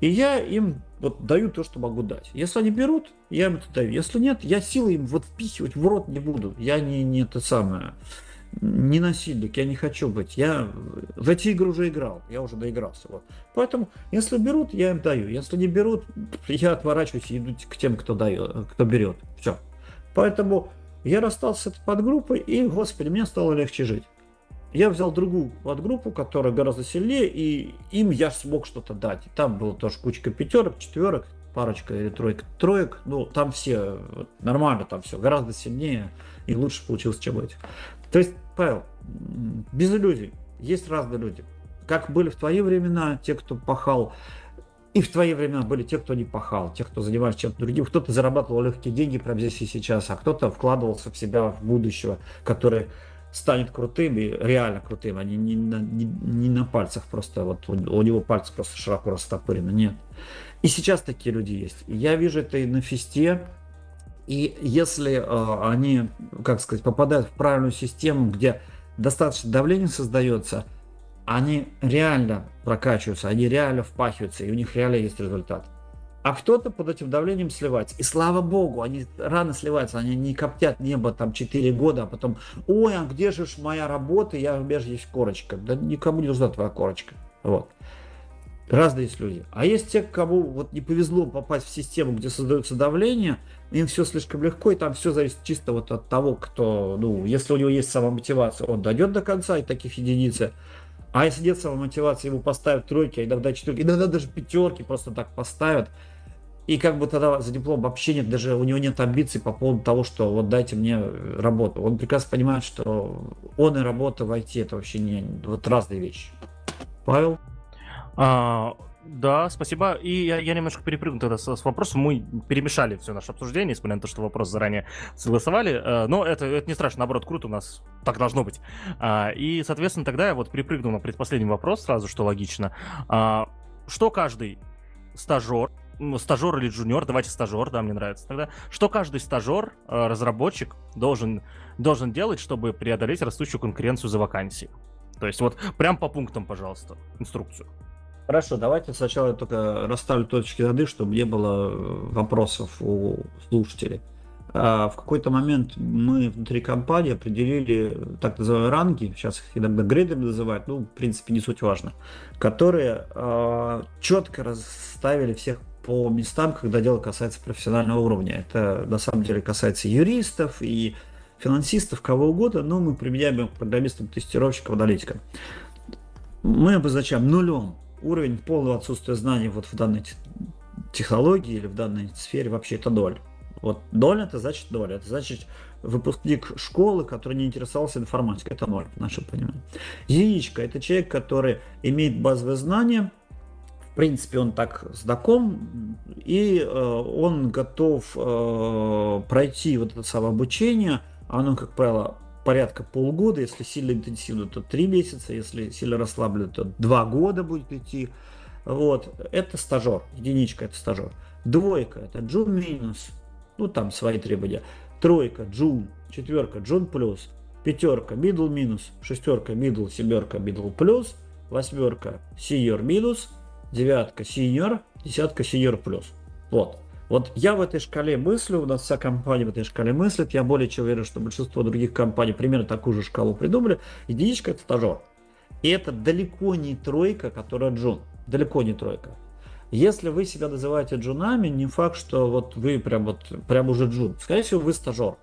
И я им вот даю то, что могу дать. Если они берут, я им это даю. Если нет, я силы им вот впихивать в рот не буду. Я не, не это самое, не насильник, я не хочу быть. Я в эти игры уже играл, я уже доигрался. Вот. Поэтому, если берут, я им даю. Если не берут, я отворачиваюсь и иду к тем, кто, дает, кто берет. Все. Поэтому я расстался с этой подгруппой, и, господи, мне стало легче жить. Я взял другую подгруппу, которая гораздо сильнее, и им я смог что-то дать. Там была тоже кучка пятерок, четверок, парочка или тройка, троек. Ну, там все нормально, там все гораздо сильнее и лучше получилось, чем эти. То есть, Павел, без иллюзий, есть разные люди. Как были в твои времена, те, кто пахал и в твои времена были те, кто не пахал, те, кто занимался чем-то другим. Кто-то зарабатывал легкие деньги прямо здесь и сейчас, а кто-то вкладывался в себя в будущего, который станет крутым и реально крутым, а не, не, на, не, не на пальцах просто, вот у, у него пальцы просто широко растопырены, нет. И сейчас такие люди есть. Я вижу это и на фесте, и если э, они, как сказать, попадают в правильную систему, где достаточно давления создается – они реально прокачиваются, они реально впахиваются, и у них реально есть результат. А кто-то под этим давлением сливается. И слава богу, они рано сливаются, они не коптят небо там 4 года, а потом, ой, а где же моя работа, я, у же есть корочка. Да никому не нужна твоя корочка. Вот. Разные есть люди. А есть те, кому вот не повезло попасть в систему, где создается давление, им все слишком легко, и там все зависит чисто вот от того, кто, ну, если у него есть самомотивация, он дойдет до конца, и таких единицы. А если нет самомотивации, ему поставят тройки, а иногда четверки, иногда даже пятерки просто так поставят. И как бы тогда за диплом вообще нет, даже у него нет амбиций по поводу того, что вот дайте мне работу. Он прекрасно понимает, что он и работа в IT это вообще не вот разные вещи. Павел? А, да, спасибо. И я, я немножко перепрыгну тогда с, с вопросом. Мы перемешали все наше обсуждение, несмотря на то, что вопрос заранее согласовали. Э, но это, это не страшно, наоборот, круто, у нас так должно быть. А, и, соответственно, тогда я вот перепрыгну на предпоследний вопрос сразу, что логично. А, что каждый стажер, стажер или джуниор, давайте стажер, да, мне нравится тогда, что каждый стажер, э, разработчик должен, должен делать, чтобы преодолеть растущую конкуренцию за вакансии? То есть вот прям по пунктам, пожалуйста, инструкцию. Хорошо, давайте сначала я только расставлю точки над «и», чтобы не было э, вопросов у слушателей. А в какой-то момент мы внутри компании определили так называемые ранги, сейчас их иногда грейдами называют, ну, в принципе, не суть важно, которые э, четко расставили всех по местам, когда дело касается профессионального уровня. Это на самом деле касается юристов и финансистов, кого угодно, но мы применяем к программистам, тестировщикам, аналитикам. Мы обозначаем нулем уровень полного отсутствия знаний вот в данной технологии или в данной сфере вообще это ноль. Вот ноль это значит ноль. Это значит выпускник школы, который не интересовался информатикой. Это ноль, в нашем понимании. Единичка – это человек, который имеет базовые знания, в принципе, он так знаком, и э, он готов э, пройти вот это самое обучение. Оно, как правило, порядка полгода, если сильно интенсивно, то 3 месяца, если сильно расслабленно, то 2 года будет идти. Вот, это стажер, единичка это стажер. Двойка это джун минус, ну там свои требования. Тройка джун, четверка джун плюс, пятерка middle минус, шестерка middle, семерка middle плюс, восьмерка senior минус, девятка senior, десятка senior плюс. Вот. Вот я в этой шкале мыслю, у нас вся компания в этой шкале мыслит, я более чем уверен, что большинство других компаний примерно такую же шкалу придумали. Единичка это стажер. И это далеко не тройка, которая джун. Далеко не тройка. Если вы себя называете джунами, не факт, что вот вы прям вот прям уже джун. Скорее всего, вы стажер.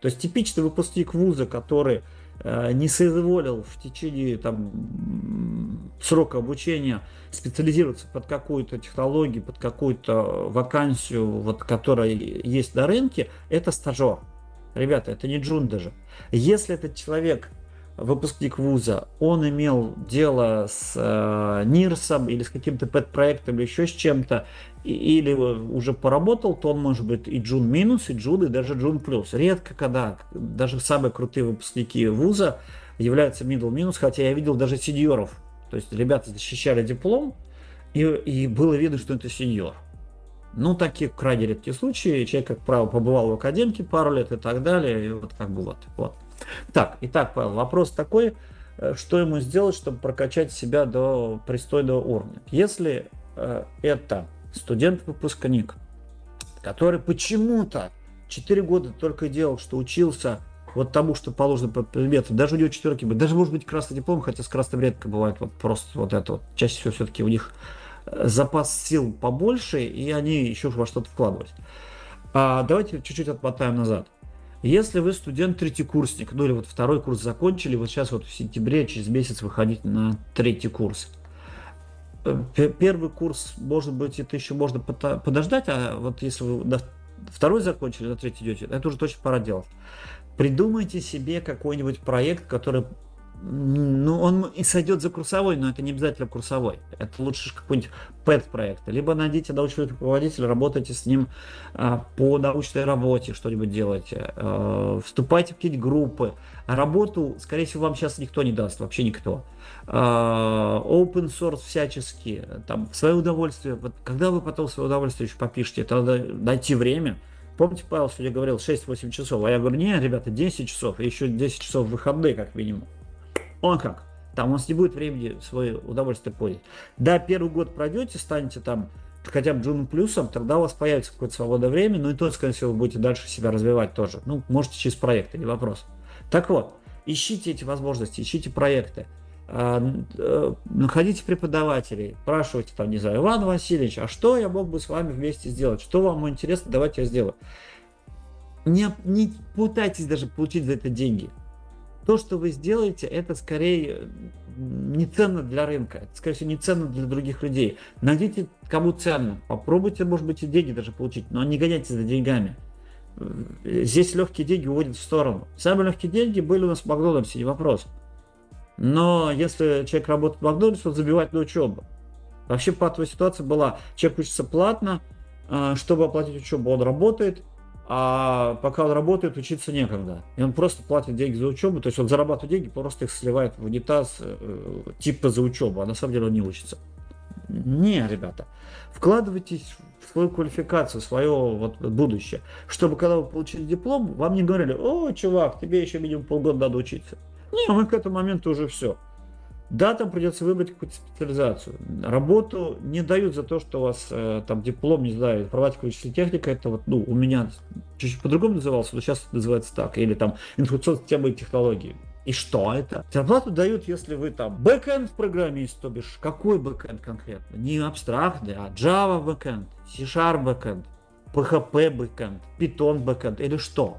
То есть типичный выпускник вуза, который не соизволил в течение там, срока обучения специализироваться под какую-то технологию, под какую-то вакансию, вот, которая есть на рынке, это стажер. Ребята, это не джун даже. Если этот человек выпускник вуза, он имел дело с э, НИРСом или с каким-то пэт-проектом или еще с чем-то, или уже поработал, то он может быть и джун минус, и джун, и даже джун плюс. Редко когда даже самые крутые выпускники вуза являются middle минус, хотя я видел даже сеньоров. То есть ребята защищали диплом, и, и было видно, что это сеньор. Ну, такие крайне редкие случаи. Человек, как правило, побывал в академике пару лет и так далее. И вот как бы вот. вот. Так, итак, Павел, вопрос такой, э, что ему сделать, чтобы прокачать себя до пристойного уровня? Если э, это студент-выпускник, который почему-то 4 года только делал, что учился вот тому, что положено по предметам, даже у него четверки будет, даже может быть красный диплом, хотя с красным редко бывает вот просто вот это вот. Чаще всего все-таки у них э, запас сил побольше, и они еще во что-то вкладывать. А давайте чуть-чуть отмотаем назад. Если вы студент третий курсник, ну или вот второй курс закончили, вот сейчас вот в сентябре, через месяц выходить на третий курс. Э, первый курс, может быть, это еще можно подождать, а вот если вы на второй закончили, на третий идете, это уже точно пора делать. Придумайте себе какой-нибудь проект, который ну, он и сойдет за курсовой, но это не обязательно курсовой. Это лучше какой-нибудь пэт-проект. Либо найдите научного руководителя, работайте с ним а, по научной работе, что-нибудь делайте. А, вступайте в какие-нибудь группы. Работу, скорее всего, вам сейчас никто не даст, вообще никто. А, open source всячески, там, в свое удовольствие. Вот, когда вы потом в свое удовольствие еще попишете, надо найти время. Помните, Павел сегодня говорил 6-8 часов, а я говорю, не, ребята, 10 часов, и еще 10 часов выходные, как минимум. Он как? Там у нас не будет времени свое удовольствие поить. Да, первый год пройдете, станете там хотя бы джуном плюсом, тогда у вас появится какое-то свободное время, ну и то, скорее всего, вы будете дальше себя развивать тоже. Ну, можете через проекты, не вопрос. Так вот, ищите эти возможности, ищите проекты, а, э, находите преподавателей, спрашивайте там, не знаю, Иван Васильевич, а что я мог бы с вами вместе сделать? Что вам интересно, давайте я сделаю. Не, не пытайтесь даже получить за это деньги то, что вы сделаете, это скорее не ценно для рынка, это, скорее всего, не ценно для других людей. Найдите, кому ценно. Попробуйте, может быть, и деньги даже получить, но не гоняйтесь за деньгами. Здесь легкие деньги уводят в сторону. Самые легкие деньги были у нас в Макдональдсе, не вопрос. Но если человек работает в Макдональдсе, он забивает на учебу. Вообще патовая ситуация была, человек учится платно, а, чтобы оплатить учебу, он работает, а пока он работает, учиться некогда. И он просто платит деньги за учебу, то есть он зарабатывает деньги, просто их сливает в унитаз э, типа за учебу, а на самом деле он не учится. Не, ребята, вкладывайтесь в свою квалификацию, в свое вот, будущее, чтобы когда вы получили диплом, вам не говорили, о, чувак, тебе еще минимум полгода надо учиться. Не, мы к этому моменту уже все. Да, там придется выбрать какую-то специализацию. Работу не дают за то, что у вас э, там диплом, не знаю, информатика, техника, это вот, ну, у меня чуть-чуть по-другому назывался, но сейчас называется так, или там информационные системы и технологии. И что это? Зарплату дают, если вы там бэкэнд программист, то бишь какой бэкэнд конкретно? Не абстрактный, а Java бэкэнд, C-Sharp бэкэнд, PHP бэкэнд, Python бэкэнд или что?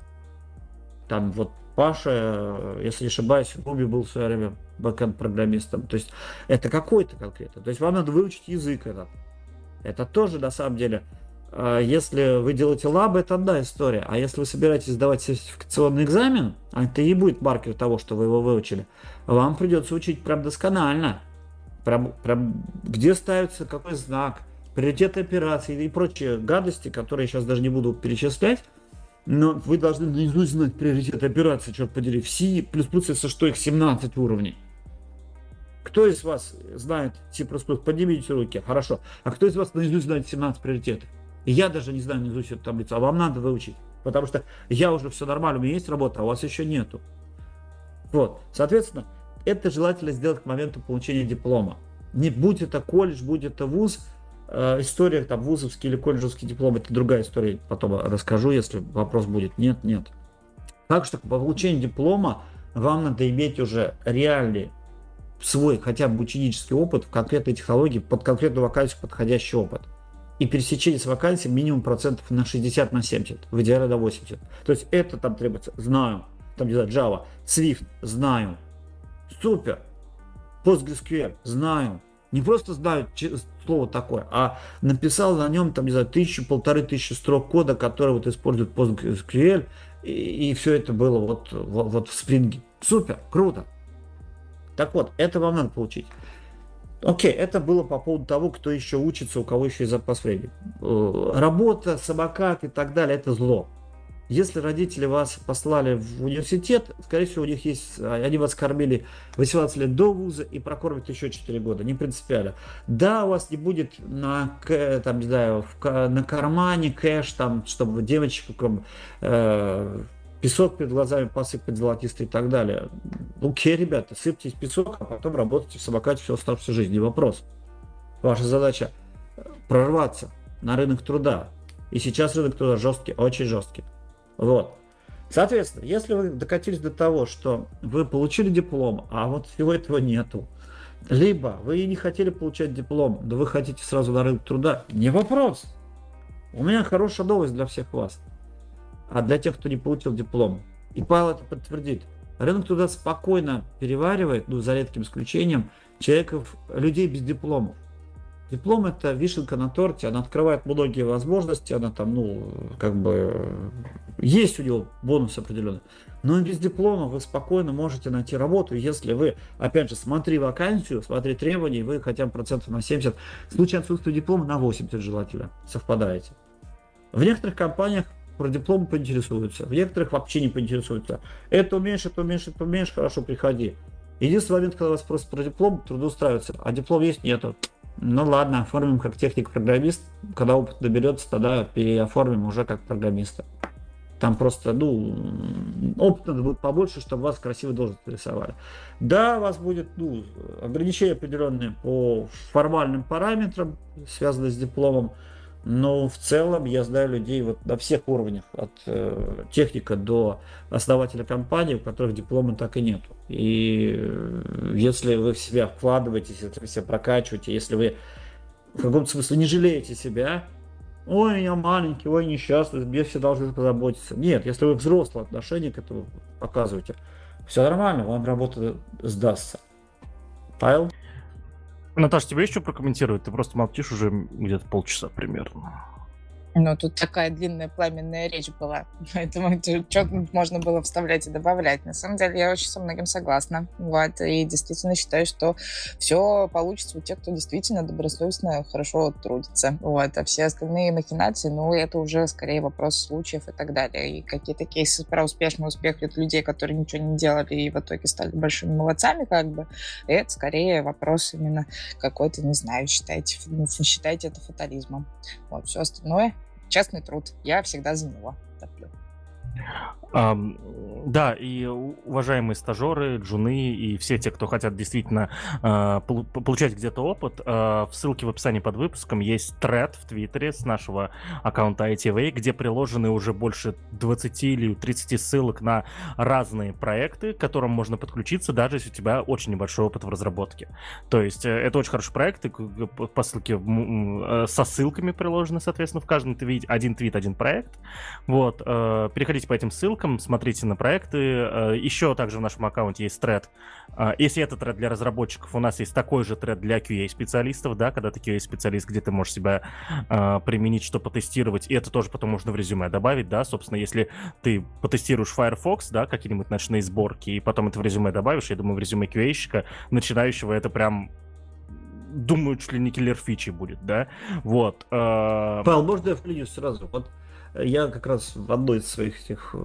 Там вот Паша, если не ошибаюсь, Ruby был в свое время бэкэнд-программистом. То есть это какой-то конкретно. То есть вам надо выучить язык этот. Это тоже на самом деле, а, если вы делаете лабы, это одна история. А если вы собираетесь сдавать сертификационный экзамен, а это и будет маркер того, что вы его выучили, вам придется учить прям досконально. Прям, прям где ставится какой знак, приоритет операции и прочие гадости, которые я сейчас даже не буду перечислять. Но вы должны наизусть знать приоритет операции, черт подери. В C++, если что, их 17 уровней. Кто из вас знает C++? Поднимите руки. Хорошо. А кто из вас наизусть знает 17 приоритетов? Я даже не знаю наизусть эту таблицу, а вам надо выучить. Потому что я уже все нормально, у меня есть работа, а у вас еще нету. Вот. Соответственно, это желательно сделать к моменту получения диплома. Не будь это колледж, будь это вуз, история там вузовский или колледжевский диплом, это другая история, потом расскажу, если вопрос будет. Нет, нет. Так что по получению диплома вам надо иметь уже реальный свой хотя бы ученический опыт в конкретной технологии, под конкретную вакансию подходящий опыт. И пересечение с вакансией минимум процентов на 60, на 70, в идеале до 80. То есть это там требуется, знаю, там не знаю, Java, Swift, знаю, супер, PostgreSQL, знаю, не просто знаю слово такое, а написал на нем, там, не знаю, тысячу, полторы тысячи строк кода, который вот использует PostgreSQL, и, и все это было вот, вот, вот в Spring. Супер, круто. Так вот, это вам надо получить. Окей, это было по поводу того, кто еще учится, у кого еще есть запас времени. Э, работа, самокат и так далее – это зло. Если родители вас послали в университет, скорее всего, у них есть, они вас кормили 18 лет до вуза и прокормят еще 4 года, не принципиально. Да, у вас не будет на, там, не знаю, в, на кармане кэш, там, чтобы девочкам э, песок перед глазами посыпать золотистый и так далее. Окей, ребята, сыпьтесь песок, а потом работайте в самокате всю оставшуюся жизнь. Не вопрос. Ваша задача прорваться на рынок труда. И сейчас рынок труда жесткий, очень жесткий. Вот. Соответственно, если вы докатились до того, что вы получили диплом, а вот всего этого нету, либо вы не хотели получать диплом, но вы хотите сразу на рынок труда, не вопрос. У меня хорошая новость для всех вас а для тех, кто не получил диплом. И Павел это подтвердит. Рынок туда спокойно переваривает, ну, за редким исключением, человеков, людей без дипломов. Диплом это вишенка на торте, она открывает многие возможности, она там, ну, как бы, есть у него бонус определенный. Но без диплома вы спокойно можете найти работу, если вы, опять же, смотри вакансию, смотри требования, вы хотя бы процентов на 70, в случае отсутствия диплома на 80 желательно, совпадаете. В некоторых компаниях про диплом поинтересуются, в некоторых вообще не поинтересуются. Это умеешь, это умеешь, это умеешь, хорошо, приходи. Единственный момент, когда вас спросят про диплом, трудоустраивается, а диплом есть, нету. Ну ладно, оформим как техник-программист, когда опыт доберется, тогда переоформим уже как программиста. Там просто, ну, опыт надо будет побольше, чтобы вас красиво должность рисовали. Да, у вас будет, ну, ограничения определенные по формальным параметрам, связанные с дипломом, но в целом я знаю людей вот на всех уровнях, от э, техника до основателя компании, у которых диплома так и нету. И э, если вы в себя вкладываетесь, если вы себя прокачиваете, если вы в каком-то смысле не жалеете себя, ой, я маленький, ой, несчастный, мне все должны позаботиться. Нет, если вы взрослое отношение к этому показываете, все нормально, вам работа сдастся. Павел? Наташа, тебе еще прокомментировать? Ты просто молчишь уже где-то полчаса примерно. Ну, тут такая длинная пламенная речь была, поэтому что можно было вставлять и добавлять. На самом деле, я очень со многим согласна. Вот, и действительно считаю, что все получится у тех, кто действительно добросовестно, хорошо трудится. Вот, а все остальные махинации, ну, это уже скорее вопрос случаев и так далее. И какие-то кейсы про успешный успех от людей, которые ничего не делали и в итоге стали большими молодцами, как бы, это скорее вопрос именно какой-то, не знаю, считайте, считайте это фатализмом. Вот, все остальное честный труд. Я всегда за него топлю. Um, да, и уважаемые стажеры, джуны и все те, кто хотят действительно uh, получать где-то опыт, uh, в ссылке в описании под выпуском есть тред в Твиттере с нашего аккаунта ITV, где приложены уже больше 20 или 30 ссылок на разные проекты, к которым можно подключиться, даже если у тебя очень небольшой опыт в разработке. То есть э, это очень хороший проект, по ссылке э, со ссылками приложены, соответственно, в каждом твите, один твит, один проект. Вот, э, переходите по этим ссылкам, ссылкам, смотрите на проекты. Э, Еще также в нашем аккаунте есть тред. Э, если это тред для разработчиков, у нас есть такой же тред для QA-специалистов, да, когда ты QA-специалист, где ты можешь себя э, применить, что потестировать, и это тоже потом можно в резюме добавить, да, собственно, если ты потестируешь Firefox, да, какие-нибудь ночные сборки, и потом это в резюме добавишь, я думаю, в резюме QA-щика начинающего это прям думаю, чуть ли не киллер фичи будет, да, вот. Павел, можно я вклинюсь сразу? Вот я как раз в одной из своих этих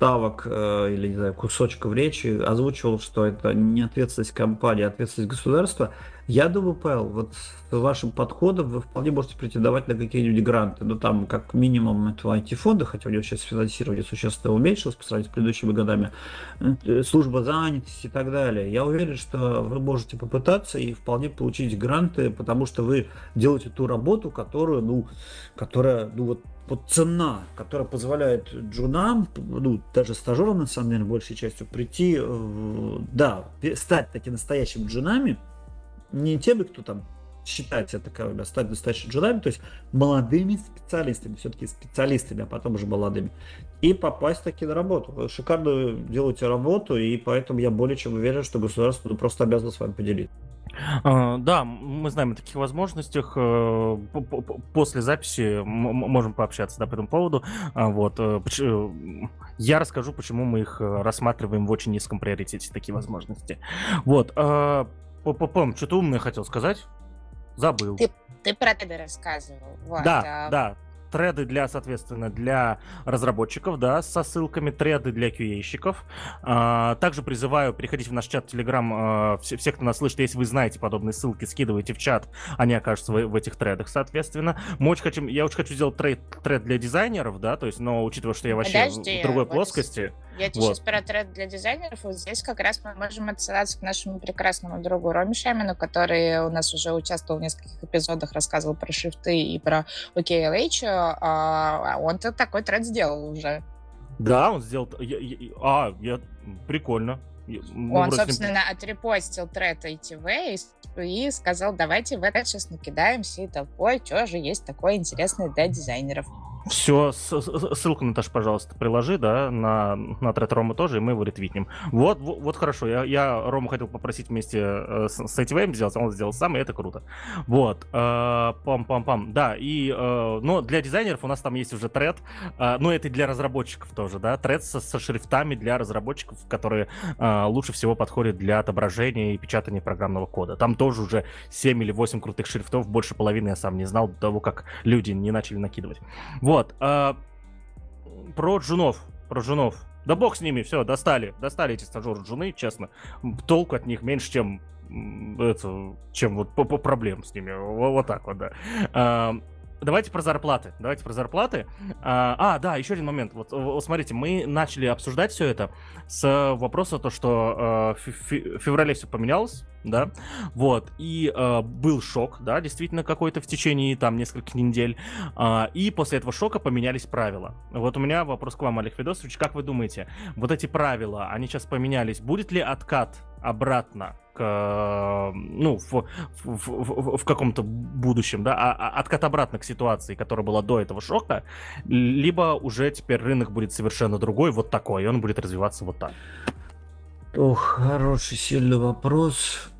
ставок э, или, не знаю, кусочков речи озвучивал, что это не ответственность компании, а ответственность государства. Я думаю, Павел, вот с вашим подходом вы вполне можете претендовать на какие-нибудь гранты. Ну, там, как минимум, этого IT-фонда, хотя у него сейчас финансирование существенно уменьшилось по сравнению с предыдущими годами, э, служба занятости и так далее. Я уверен, что вы можете попытаться и вполне получить гранты, потому что вы делаете ту работу, которую, ну, которая, ну, вот вот цена, которая позволяет джунам, ну, даже стажерам, на самом деле, большей частью, прийти, да, стать такими настоящими джунами, не теми, кто там считает себя таковыми, а стать настоящими джунами, то есть молодыми специалистами, все-таки специалистами, а потом уже молодыми, и попасть таки на работу. Вы шикарно делаете работу, и поэтому я более чем уверен, что государство ну, просто обязано с вами поделиться. А, да, мы знаем о таких возможностях. Э, после записи можем пообщаться да, по этому поводу. А, вот. Э, я расскажу, почему мы их э, рассматриваем в очень низком приоритете, такие возможности. Вот. А, Пом, что-то умное хотел сказать. Забыл. Ты, ты про это рассказывал. Вот, да, а... да треды для, соответственно, для разработчиков, да, со ссылками, треды для QA-щиков. А, также призываю переходить в наш чат Telegram, а, все, все, кто нас слышит, если вы знаете подобные ссылки, скидывайте в чат, они окажутся в, в этих тредах, соответственно. Мы очень хотим, я очень хочу сделать тред, тред для дизайнеров, да, то есть, но учитывая, что я вообще Подожди, в другой вот плоскости... Я тебе вот. сейчас про тред для дизайнеров, вот здесь как раз мы можем отсылаться к нашему прекрасному другу Роме Шамину, который у нас уже участвовал в нескольких эпизодах, рассказывал про шрифты и про OKLH, а, он-то такой тренд сделал уже. Да, он сделал... Я, я, а, я... Прикольно. Мы он, собственно, ним... отрепостил тред ITV и, и сказал, давайте в это сейчас накидаем всей толпой, что же есть такое интересное для дизайнеров. Все, ссылку, Наташа, пожалуйста, приложи, да, на, на тред Рома тоже, и мы его ретвитнем. Вот, вот, вот хорошо, я, я Рому хотел попросить вместе э, с, с ATVM сделать, а он сделал сам, и это круто. Вот, э, пам-пам-пам, да, и, э, но для дизайнеров у нас там есть уже тред, э, ну, это и для разработчиков тоже, да, тред со, со шрифтами для разработчиков, которые лучше всего подходят для отображения и печатания программного кода. Там тоже уже 7 или 8 крутых шрифтов, больше половины я сам не знал до того, как люди не начали накидывать. Вот. А, про джунов. Про джунов. Да бог с ними, все, достали. Достали эти стажеры джуны, честно. Толку от них меньше, чем это, чем вот по, по проблем с ними. Вот, вот так вот, да. А, Давайте про зарплаты. Давайте про зарплаты. А, а да, еще один момент. Вот, вот смотрите, мы начали обсуждать все это с вопроса то, что э, в феврале все поменялось, да, вот, и э, был шок, да, действительно какой-то в течение там нескольких недель, э, и после этого шока поменялись правила. Вот у меня вопрос к вам, Олег Федосович, как вы думаете, вот эти правила, они сейчас поменялись, будет ли откат обратно ну, в, в, в, в каком-то будущем, да, а, а откат обратно к ситуации, которая была до этого шока, либо уже теперь рынок будет совершенно другой, вот такой, и он будет развиваться вот так. Ох, хороший, сильный вопрос.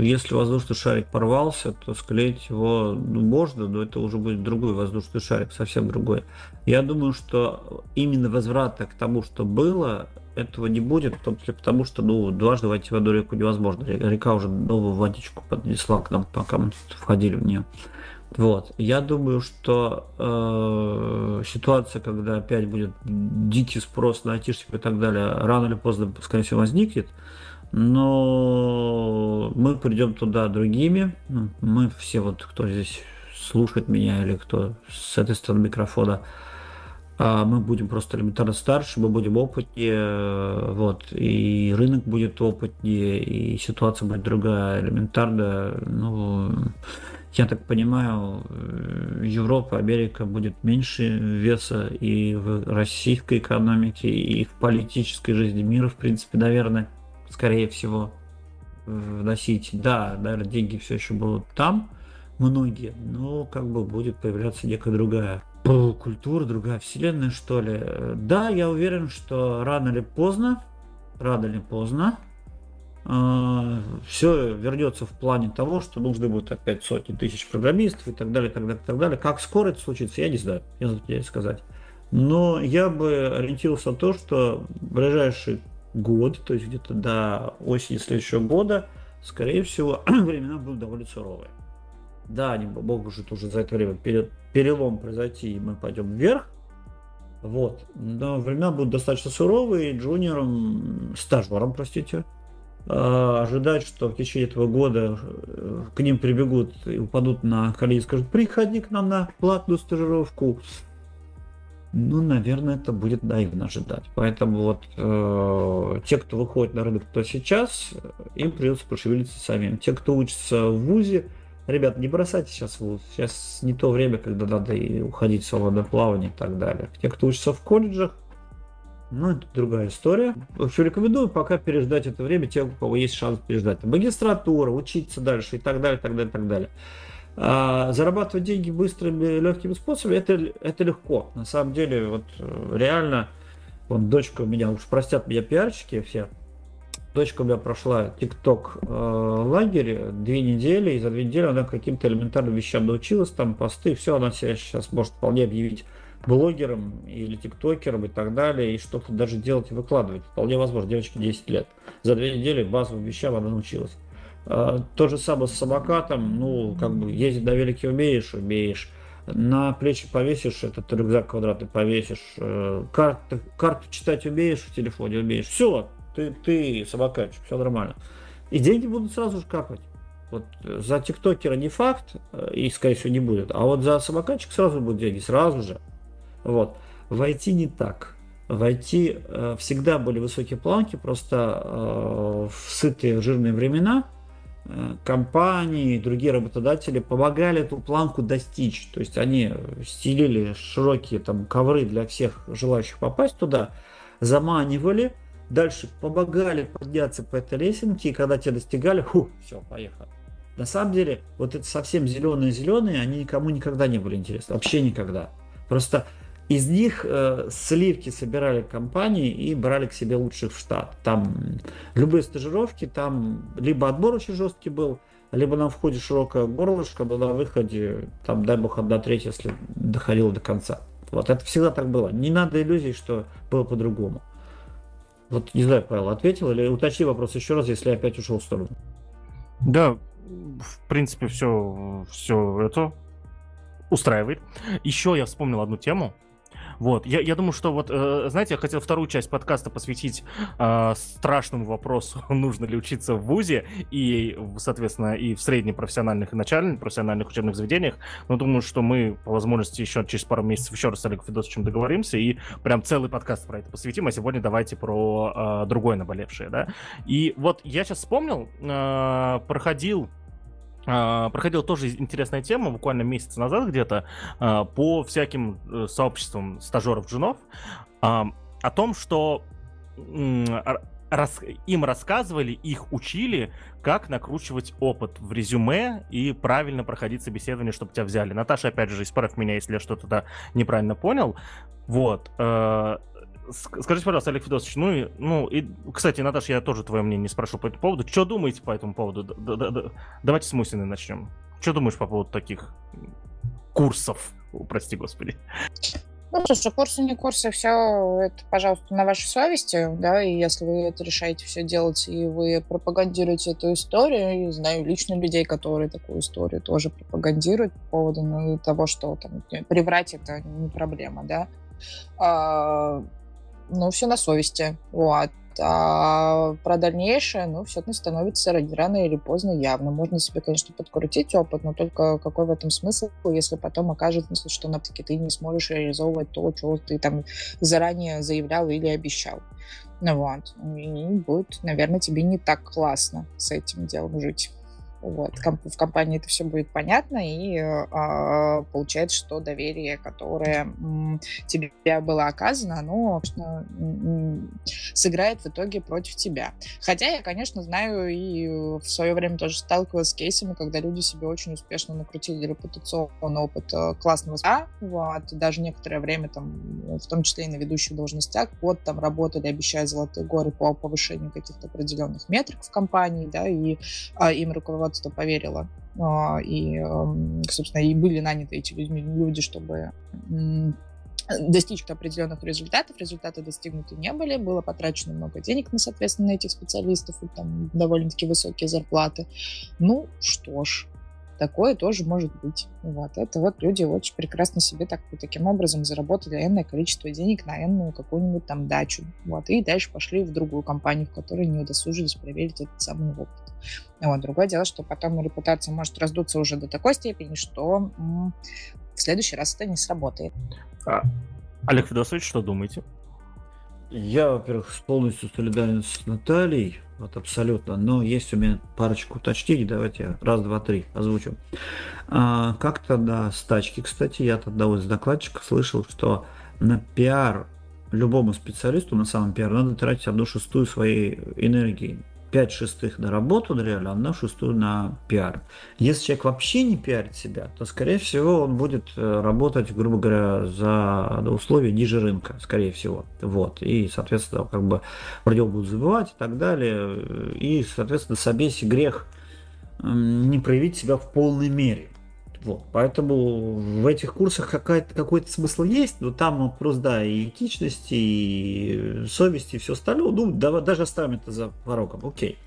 Если воздушный шарик порвался, то склеить его ну, можно, но это уже будет другой воздушный шарик, совсем другой. Я думаю, что именно возврата к тому, что было, этого не будет, в том числе потому, что ну, дважды войти в одну реку невозможно. Река уже новую водичку поднесла к нам, пока мы входили в нее. Вот. Я думаю, что э, ситуация, когда опять будет дикий спрос на айтишников и так далее, рано или поздно, скорее всего, возникнет. Но мы придем туда другими. Ну, мы все, вот кто здесь слушает меня или кто с этой стороны микрофона, а мы будем просто элементарно старше, мы будем опытнее, вот, и рынок будет опытнее, и ситуация будет другая, элементарно, ну, я так понимаю, Европа, Америка будет меньше веса и в российской экономике, и в политической жизни мира, в принципе, наверное, скорее всего, вносить. Да, наверное, деньги все еще будут там, многие, но как бы будет появляться некая другая культура, другая вселенная, что ли. Да, я уверен, что рано или поздно, рано или поздно, э, все вернется в плане того, что нужны будут опять сотни тысяч программистов и так далее, так далее, так далее. Как скоро это случится, я не знаю, я не сказать. Но я бы ориентировался на то, что в ближайший год, то есть где-то до осени следующего года, скорее всего, времена будут довольно суровые. да, они могут уже за это время перелом произойти, и мы пойдем вверх, вот. Но времена будут достаточно суровые, и джуниорам, стажерам, простите, а, ожидать, что в течение этого года э, к ним прибегут и упадут на колени и скажут, приходи к нам на платную стажировку. Ну, наверное, это будет наивно ожидать. Поэтому вот э, те, кто выходит на рынок, кто сейчас, им придется пошевелиться самим. Те, кто учится в ВУЗе, ребят, не бросайте сейчас вуз. Сейчас не то время, когда надо и уходить в свободное плавание и так далее. Те, кто учится в колледжах, ну, это другая история. В общем, рекомендую пока переждать это время тем, у кого есть шанс переждать. Магистратура, учиться дальше и так далее, так далее, так далее. А зарабатывать деньги быстрыми, легкими способами, это, это легко. На самом деле, вот э, реально, вот дочка у меня, уж простят меня пиарщики все, дочка у меня прошла ТикТок э, лагерь две недели, и за две недели она каким-то элементарным вещам научилась, там посты, все, она себя сейчас может вполне объявить блогером или тиктокером и так далее, и что-то даже делать и выкладывать. Вполне возможно, девочке 10 лет. За две недели базовым вещам она научилась. А, то же самое с самокатом, ну, как бы ездить на велике умеешь, умеешь. На плечи повесишь, этот рюкзак квадратный повесишь. Э, карту, карту читать умеешь в телефоне, умеешь. Все, ты, ты самокатчик, все нормально. И деньги будут сразу же капать. Вот за тиктокера не факт, э, и, скорее всего, не будет. А вот за самокатчик сразу будут деньги, сразу же. Вот. В IT не так. В IT э, всегда были высокие планки, просто э, в сытые жирные времена э, компании и другие работодатели помогали эту планку достичь. То есть они стелили широкие там ковры для всех желающих попасть туда, заманивали, дальше помогали подняться по этой лесенке, и когда те достигали, ху, все, поехали. На самом деле, вот это совсем зеленые-зеленые, они никому никогда не были интересны, вообще никогда. Просто из них э, сливки собирали компании и брали к себе лучших в штат. Там любые стажировки, там либо отбор очень жесткий был, либо на входе широкое горлышко, но на выходе, там, дай бог, одна треть, если доходило до конца. Вот это всегда так было. Не надо иллюзий, что было по-другому. Вот не знаю, Павел, ответил или уточни вопрос еще раз, если я опять ушел в сторону. Да, в принципе, все, все это устраивает. Еще я вспомнил одну тему, вот, я, я думаю, что вот, э, знаете, я хотел вторую часть подкаста посвятить э, страшному вопросу, нужно ли учиться в ВУЗе и, соответственно, и в среднепрофессиональных и начальных профессиональных учебных заведениях. Но думаю, что мы по возможности еще через пару месяцев еще раз с Олегом Федосовичем договоримся и прям целый подкаст про это посвятим, а сегодня давайте про э, другое наболевшее, да. И вот я сейчас вспомнил, э, проходил проходила тоже интересная тема буквально месяц назад где-то uh, по всяким uh, сообществам стажеров-джунов о том, что им рассказывали, их учили, как накручивать опыт в резюме и правильно проходить собеседование, чтобы тебя взяли. Наташа, опять же, исправь меня, если я что-то неправильно понял. Вот. Скажите, пожалуйста, Олег Федосович, ну и, ну и, кстати, Наташа, я тоже твое мнение спрошу по этому поводу. Что думаете по этому поводу? Да, да, да. Давайте с Мусиной начнем. Что думаешь по поводу таких курсов? Прости, господи. Ну, слушай, курсы не курсы, все это, пожалуйста, на вашей совести, да, и если вы это решаете все делать, и вы пропагандируете эту историю, и знаю лично людей, которые такую историю тоже пропагандируют по поводу ну, того, что там приврать это не проблема, да, а, ну, все на совести. Вот. А про дальнейшее, ну, все это становится рано или поздно явно. Можно себе, конечно, подкрутить опыт, но только какой в этом смысл, если потом окажется, что на таки ты не сможешь реализовывать то, что ты там заранее заявлял или обещал. Ну вот. И будет, наверное, тебе не так классно с этим делом жить. Вот, в компании это все будет понятно, и э, получается, что доверие, которое тебе было оказано, оно конечно, сыграет в итоге против тебя. Хотя я, конечно, знаю и в свое время тоже сталкивалась с кейсами, когда люди себе очень успешно накрутили репутационный опыт э, классного СА, вот, даже некоторое время там, в том числе и на ведущих должностях, вот там работали, обещая золотые горы по повышению каких-то определенных метрик в компании, да, и а, им руководство руководство поверило. А, и, собственно, и были наняты эти люди, чтобы достичь определенных результатов. Результаты достигнуты не были, было потрачено много денег на, соответственно, этих специалистов, и там довольно-таки высокие зарплаты. Ну, что ж, такое тоже может быть. Вот. Это вот люди очень прекрасно себе так, таким образом заработали энное количество денег на энную какую-нибудь там дачу. Вот. И дальше пошли в другую компанию, в которой не удосужились проверить этот самый опыт. Вот. Другое дело, что потом репутация может раздуться уже до такой степени, что м- в следующий раз это не сработает. А, Олег Федосович, что думаете? Я, во-первых, полностью солидарен с Натальей, вот абсолютно, но есть у меня парочку уточнений, давайте раз, два, три озвучу. А, как-то на стачке, кстати, я от одного из докладчиков слышал, что на пиар любому специалисту, на самом пиар, надо тратить одну шестую своей энергии. 5 шестых на работу реально, одна шестую на пиар. Если человек вообще не пиарит себя, то, скорее всего, он будет э, работать, грубо говоря, за условия ниже рынка, скорее всего. Вот. И, соответственно, как бы про него будут забывать и так далее. И, соответственно, собесе грех не проявить себя в полной мере. Вот. Поэтому в этих курсах какой-то смысл есть, но там вопрос, да, и этичности, и совести, и все остальное. Ну, да, даже оставим это за порогом. Окей.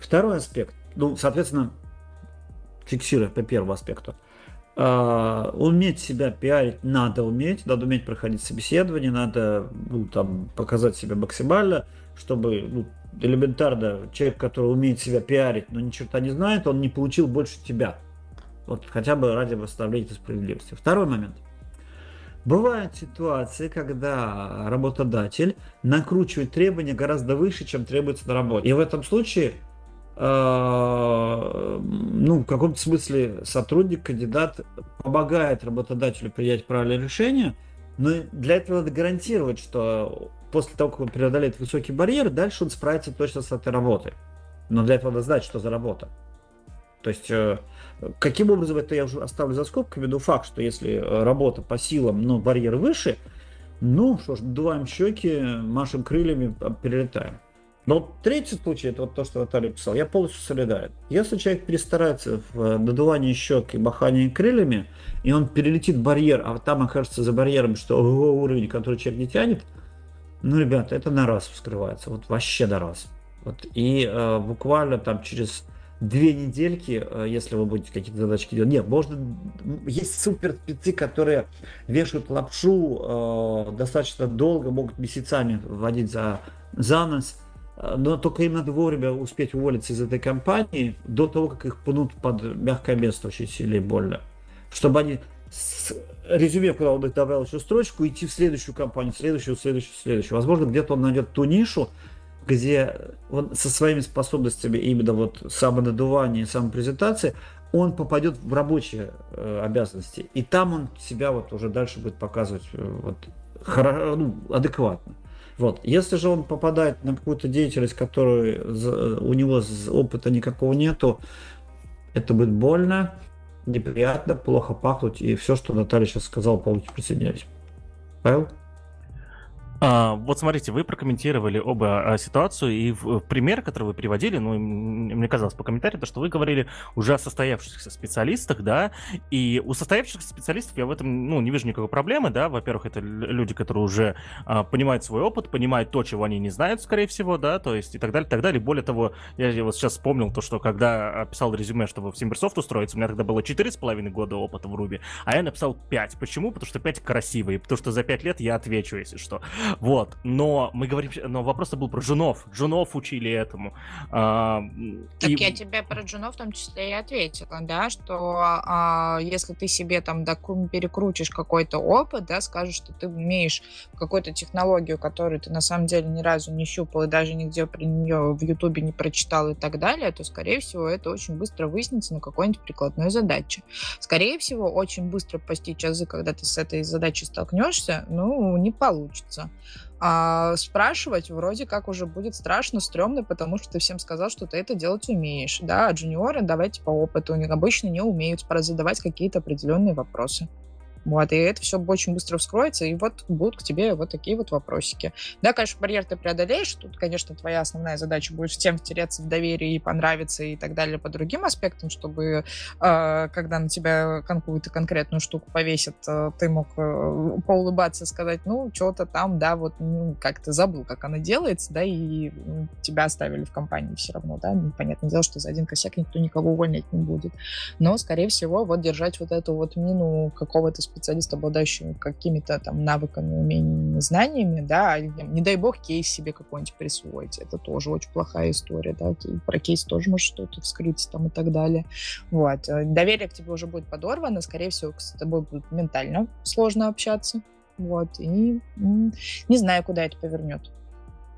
Второй аспект. Ну, соответственно, фиксируя по первому аспекту. Uh, уметь себя пиарить надо уметь, надо уметь проходить собеседование, надо ну, там, показать себя максимально, чтобы ну, элементарно человек, который умеет себя пиарить, но ни черта не знает, он не получил больше тебя. Вот хотя бы ради восстановления справедливости. Второй момент. Бывают ситуации, когда работодатель накручивает требования гораздо выше, чем требуется на работе. И в этом случае, э, ну, в каком-то смысле сотрудник, кандидат помогает работодателю принять правильное решение, но для этого надо гарантировать, что после того, как он преодолеет высокий барьер, дальше он справится точно с этой работой. Но для этого надо знать, что за работа. То есть э, Каким образом это я уже оставлю за скобками, но факт, что если э, работа по силам, но барьер выше, ну что ж, дуваем щеки, машем крыльями, а, перелетаем. Но третий случай, это вот то, что Наталья писал, я полностью солидарен. Если человек перестарается в э, надувании щек и махании крыльями, и он перелетит барьер, а там окажется за барьером, что уровень, который человек не тянет, ну, ребята, это на раз вскрывается, вот вообще на раз. Вот, и э, буквально там через две недельки, э, если вы будете какие-то задачки делать. Нет, можно... Есть супер спецы, которые вешают лапшу э, достаточно долго, могут месяцами вводить за, за нос, э, но только им надо вовремя успеть уволиться из этой компании до того, как их пнут под мягкое место очень сильно и больно. Чтобы они с резюме, куда он добавил еще строчку, идти в следующую компанию, в следующую, в следующую, в следующую. Возможно, где-то он найдет ту нишу, где он со своими способностями именно вот самонадувания, самопрезентации, он попадет в рабочие э, обязанности. И там он себя вот уже дальше будет показывать э, вот, хоро, ну, адекватно. Вот. Если же он попадает на какую-то деятельность, которую у него опыта никакого нету, это будет больно, неприятно, плохо пахнуть, и все, что Наталья сейчас сказала, полностью присоединяюсь. Павел? А, вот смотрите, вы прокомментировали оба а, ситуацию, и в, в пример, который вы приводили, ну, мне казалось по комментарию, то, что вы говорили уже о состоявшихся специалистах, да, и у состоявшихся специалистов я в этом, ну, не вижу никакой проблемы, да, во-первых, это люди, которые уже а, понимают свой опыт, понимают то, чего они не знают, скорее всего, да, то есть и так далее, и так далее. Более того, я вот сейчас вспомнил то, что когда писал резюме, чтобы в SimbirSoft устроиться, у меня тогда было 4,5 года опыта в Ruby, а я написал 5. Почему? Потому что 5 красивый, потому что за 5 лет я отвечу, если что. Вот, но мы говорим, но вопрос был про джунов. Джунов учили этому. А, так и... я тебе про джунов в том числе и ответила, да, что а, если ты себе там докум перекрутишь какой-то опыт, да, скажешь, что ты умеешь какую-то технологию, которую ты на самом деле ни разу не щупал и даже нигде про нее в Ютубе не прочитал и так далее, то, скорее всего, это очень быстро выяснится на какой-нибудь прикладной задаче. Скорее всего, очень быстро постичь язык, когда ты с этой задачей столкнешься, ну, не получится. А спрашивать вроде как уже будет страшно, стрёмно, потому что ты всем сказал, что ты это делать умеешь. Да, а джуниоры, давайте по опыту, они обычно не умеют задавать какие-то определенные вопросы. Вот, и это все очень быстро вскроется, и вот будут к тебе вот такие вот вопросики. Да, конечно, барьер ты преодолеешь, тут, конечно, твоя основная задача будет всем втереться в доверие и понравиться и так далее по другим аспектам, чтобы, э, когда на тебя какую-то конкретную штуку повесят, э, ты мог э, поулыбаться, сказать, ну, что-то там, да, вот, ну, как-то забыл, как она делается, да, и тебя оставили в компании все равно, да, непонятное дело, что за один косяк никто никого увольнять не будет. Но, скорее всего, вот держать вот эту вот мину какого-то специалиста, обладающего какими-то там навыками, умениями, знаниями, да, не дай бог кейс себе какой-нибудь присвоить. Это тоже очень плохая история, да, про кейс тоже может что-то вскрыть там и так далее. Вот. Э, доверие к тебе уже будет подорвано, скорее всего, с тобой будет ментально сложно общаться. Вот. И не знаю, куда это повернет.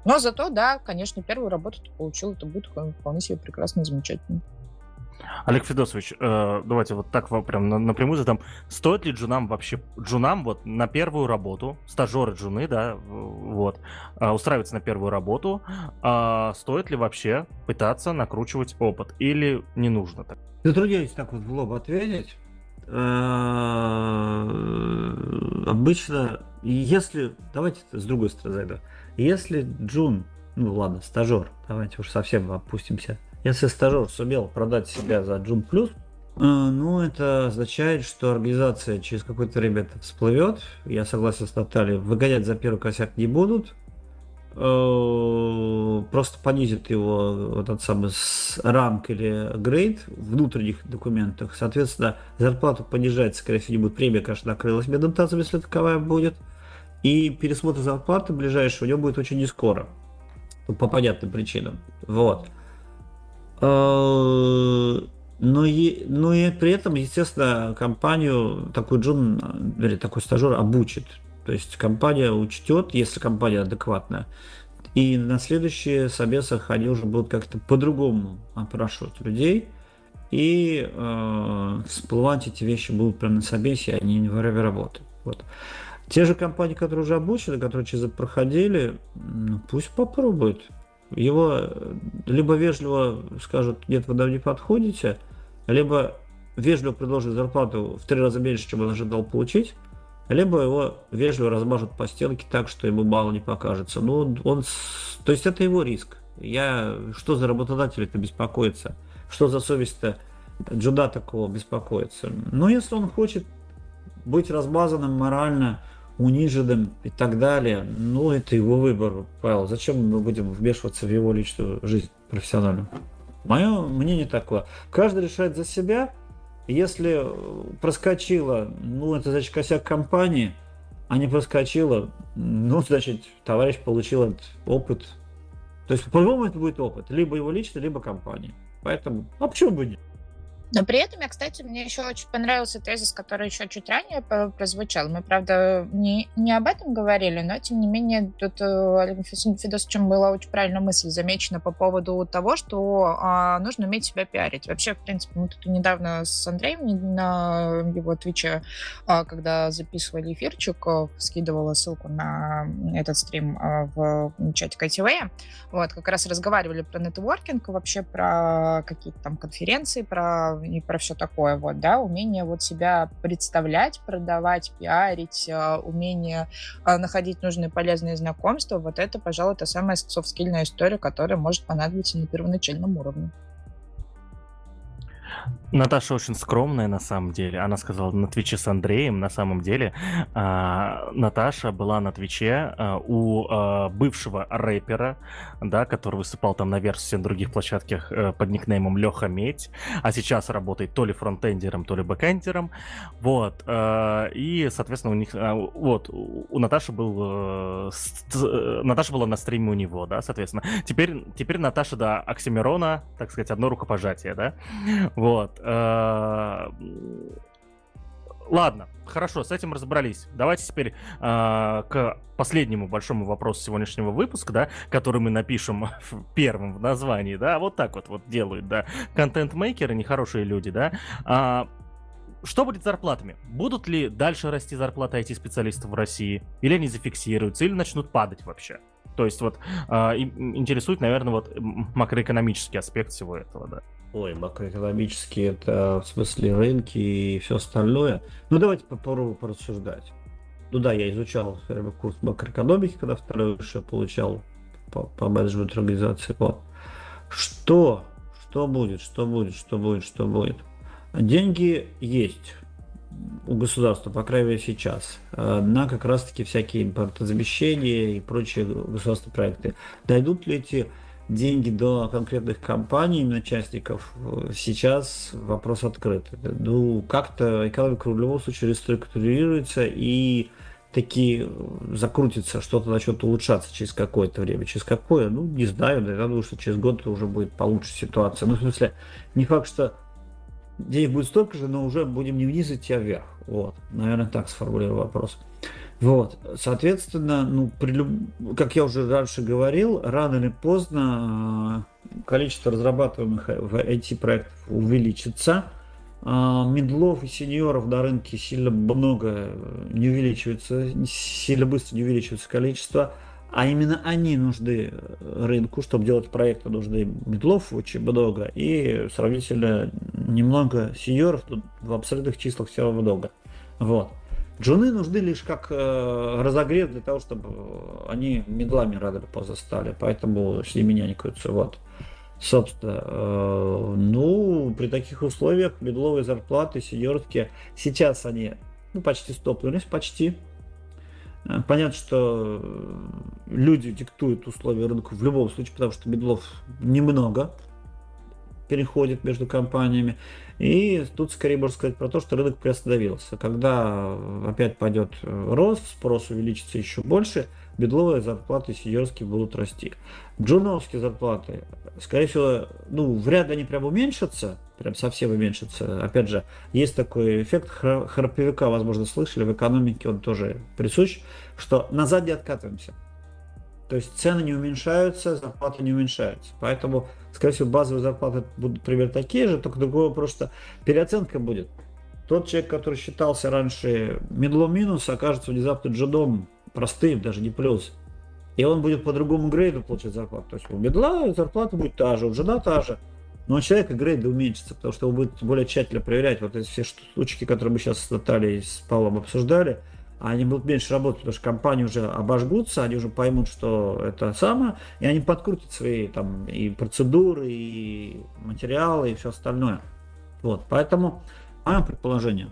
Но зато, да, конечно, первую работу ты получил, это будет вполне себе прекрасно и замечательно. Олег Федосович, э, давайте вот так прям напрямую задам. Стоит ли джунам вообще, джунам вот на первую работу, стажеры джуны, да, вот, э, устраиваться на первую работу, э, стоит ли вообще пытаться накручивать опыт или не нужно так? Затрудняюсь так вот в лоб ответить. Э, обычно, если, давайте с другой стороны зайду. Если джун, ну ладно, стажер, давайте уж совсем опустимся если стажер сумел продать себя за Джун Плюс, э, ну, это означает, что организация через какое-то время всплывет. Я согласен с Натальей. Выгонять за первый косяк не будут. Э, просто понизит его вот этот самый ранг или грейд в внутренних документах. Соответственно, зарплату понижается, скорее всего, не будет. Премия, конечно, накрылась медным тазом, если таковая будет. И пересмотр зарплаты ближайшего у него будет очень не скоро. По понятным причинам. Вот. Э, но и, но и при этом, естественно, компанию такой джун, или такой стажер обучит. То есть компания учтет, если компания адекватная. И на следующие собесах они уже будут как-то по-другому опрашивать людей. И э, всплывать эти вещи будут прямо на собесе, а не время работы. Вот. Те же компании, которые уже обучены, которые через это проходили, ну, пусть попробуют его либо вежливо скажут, нет, вы нам не подходите, либо вежливо предложат зарплату в три раза меньше, чем он ожидал получить, либо его вежливо размажут по стенке так, что ему мало не покажется. Ну, он, то есть это его риск. Я, что за работодатель это беспокоится? Что за совесть-то Джуда такого беспокоится? Ну, если он хочет быть размазанным морально, униженным и так далее. Ну, это его выбор, Павел. Зачем мы будем вмешиваться в его личную жизнь профессиональную? Мое мнение такое. Каждый решает за себя. Если проскочило, ну, это значит косяк компании, а не проскочило, ну, значит, товарищ получил этот опыт. То есть, по-любому это будет опыт. Либо его лично, либо компании. Поэтому, а почему бы нет? Но при этом, я, кстати, мне еще очень понравился тезис, который еще чуть ранее прозвучал. Мы, правда, не, не об этом говорили, но, тем не менее, тут э, Олег Федосовичем была очень правильная мысль замечена по поводу того, что а, нужно уметь себя пиарить. Вообще, в принципе, мы тут недавно с Андреем на его твиче, а, когда записывали эфирчик, э, скидывала ссылку на этот стрим а, в чате КТВ. Вот, как раз разговаривали про нетворкинг, вообще про какие-то там конференции, про и про все такое, вот, да, умение вот себя представлять, продавать, пиарить, а, умение а, находить нужные полезные знакомства, вот это, пожалуй, та самая софт-скильная история, которая может понадобиться на первоначальном уровне. Наташа очень скромная на самом деле. Она сказала на Twitch'е с Андреем. На самом деле а, Наташа была на Twitch'е а, у а, бывшего рэпера, да, который выступал там на Versus и других площадках а, под никнеймом Леха Медь, а сейчас работает то ли фронтендером, то ли бэкендером. Вот. А, и, соответственно, у них... А, вот, у Наташи был... А, ст, Наташа была на стриме у него, да, соответственно. Теперь, теперь Наташа, да, Оксимирона, так сказать, одно рукопожатие, да. Вот. Э, ладно, хорошо, с этим разобрались. Давайте теперь э, к последнему большому вопросу сегодняшнего выпуска, да, который мы напишем в первом в названии, да, вот так вот вот делают, да, контент-мейкеры, нехорошие люди, да. А, что будет с зарплатами? Будут ли дальше расти зарплаты IT-специалистов в России? Или они зафиксируются, или начнут падать вообще? То есть вот э, интересует, наверное, вот макроэкономический аспект всего этого, да. Ой, макроэкономические, это в смысле рынки и все остальное. Ну, давайте попробуем порассуждать. Ну да, я изучал первый курс макроэкономики, когда второй еще получал по, по менеджменту организации. Вот. Что? Что будет? Что будет? Что будет? Что будет? Деньги есть у государства, по крайней мере сейчас, э, на как раз-таки всякие импортозамещения и прочие государственные проекты. Дойдут ли эти деньги до конкретных компаний, именно частников, сейчас вопрос открыт. Ну, как-то экономика в любом случае реструктурируется и таки закрутится, что-то начнет улучшаться через какое-то время. Через какое? Ну, не знаю, я думаю, что через год уже будет получше ситуация. Ну, в смысле, не факт, что денег будет столько же, но уже будем не вниз идти, а вверх. Вот, наверное, так сформулирую вопрос. Вот, соответственно, ну, при люб... как я уже раньше говорил, рано или поздно э, количество разрабатываемых IT-проектов увеличится. А, медлов и сеньоров на рынке сильно много не увеличивается, сильно быстро не увеличивается количество. А именно они нужны рынку, чтобы делать проекты, нужны медлов очень много и сравнительно немного сеньоров, тут в абсолютных числах все равно много. Вот. Джуны нужны лишь как э, разогрев для того, чтобы они медлами рано или поздно стали, поэтому с ними нянькаются. Вот. Собственно, э, ну, при таких условиях медловые зарплаты, сеньорские, сейчас они ну, почти стопнулись, почти. Э, понятно, что люди диктуют условия рынка в любом случае, потому что медлов немного переходит между компаниями. И тут скорее можно сказать про то, что рынок приостановился. Когда опять пойдет рост, спрос увеличится еще больше, бедловые зарплаты сеньорские будут расти. Джуновские зарплаты, скорее всего, ну, вряд ли они прям уменьшатся, прям совсем уменьшатся. Опять же, есть такой эффект храповика, возможно, слышали, в экономике он тоже присущ, что назад не откатываемся. То есть цены не уменьшаются, зарплаты не уменьшаются. Поэтому, скорее всего, базовые зарплаты будут примерно такие же, только другой вопрос, что переоценка будет. Тот человек, который считался раньше медлом минус, окажется внезапно джедом простым, даже не плюс. И он будет по другому грейду получать зарплату. То есть у медла зарплата будет та же, у джеда та же. Но у человека грейд уменьшится, потому что он будет более тщательно проверять вот эти все штучки, которые мы сейчас с Натальей и с Павлом обсуждали – они будут меньше работать, потому что компании уже обожгутся, они уже поймут, что это самое, и они подкрутят свои там и процедуры, и материалы, и все остальное. Вот, поэтому мое предположение,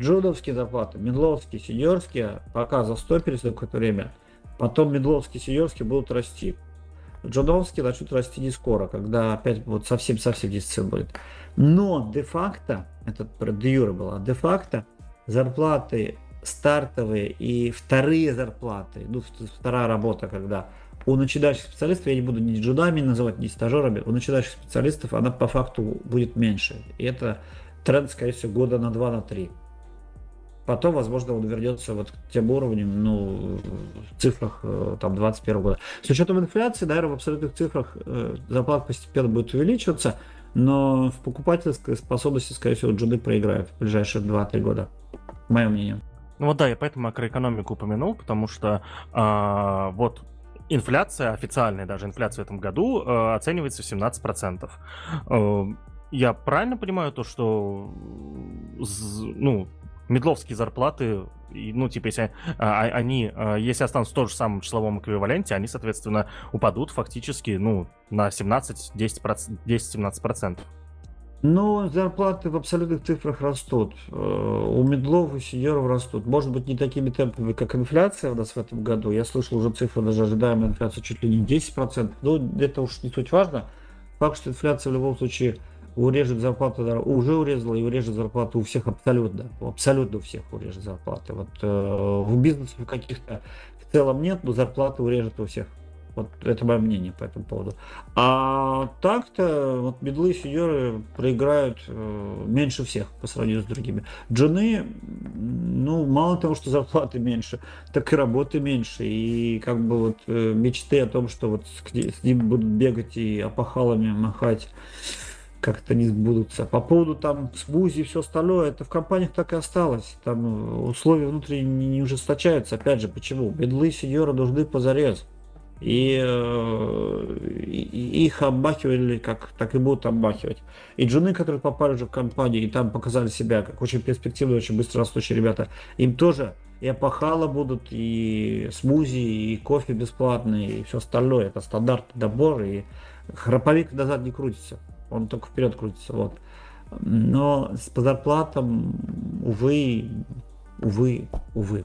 джудовские зарплаты, медловские, сеньорские, пока застопились на какое-то время, потом медловские, сеньорские будут расти. Джудовские начнут расти не скоро, когда опять вот совсем-совсем дисциплин будет. Но де-факто, это про де юра было, де-факто зарплаты стартовые и вторые зарплаты, ну, вторая работа, когда у начинающих специалистов, я не буду ни джунами называть, ни стажерами, у начинающих специалистов она по факту будет меньше. И это тренд, скорее всего, года на два, на три. Потом, возможно, он вернется вот к тем уровням, ну, в цифрах э, там 21 года. С учетом инфляции, наверное, в абсолютных цифрах э, зарплата постепенно будет увеличиваться, но в покупательской способности, скорее всего, джуны проиграют в ближайшие 2-3 года. Мое мнение. Ну вот да, я поэтому макроэкономику упомянул, потому что а, вот инфляция, официальная даже инфляция в этом году э, оценивается в 17%. Э, я правильно понимаю то, что ну, медловские зарплаты, ну, типа, если а, они, а, если останутся в том же самом числовом эквиваленте, они, соответственно, упадут фактически, ну, на 17-10-17%. Но зарплаты в абсолютных цифрах растут. Э, у медлов и сеньоров растут. Может быть, не такими темпами, как инфляция у нас в этом году. Я слышал уже цифру, даже ожидаемая инфляция чуть ли не 10%. Но это уж не суть важно. Факт, что инфляция в любом случае урежет зарплату, уже урезала и урежет зарплату у всех абсолютно. Абсолютно у всех урежет зарплаты. Вот э, в бизнесе каких-то в целом нет, но зарплаты урежет у всех. Вот это мое мнение по этому поводу. А так-то вот медлы и сеньоры проиграют э, меньше всех по сравнению с другими. Джуны, ну, мало того, что зарплаты меньше, так и работы меньше. И как бы вот э, мечты о том, что вот с, с ним будут бегать и опахалами махать, как-то не сбудутся. По поводу там смузи и все остальное, это в компаниях так и осталось. Там условия внутренние не ужесточаются. Опять же, почему? Бедлы и сеньоры нужны позарез. И, э, и их обмахивали, как так и будут обмахивать. И джуны, которые попали уже в компанию, и там показали себя как очень перспективные, очень быстро растущие ребята, им тоже и опахала будут, и смузи, и кофе бесплатный, и все остальное. Это стандартный добор, и храповик назад не крутится. Он только вперед крутится. Вот. Но по зарплатам, увы, увы, увы.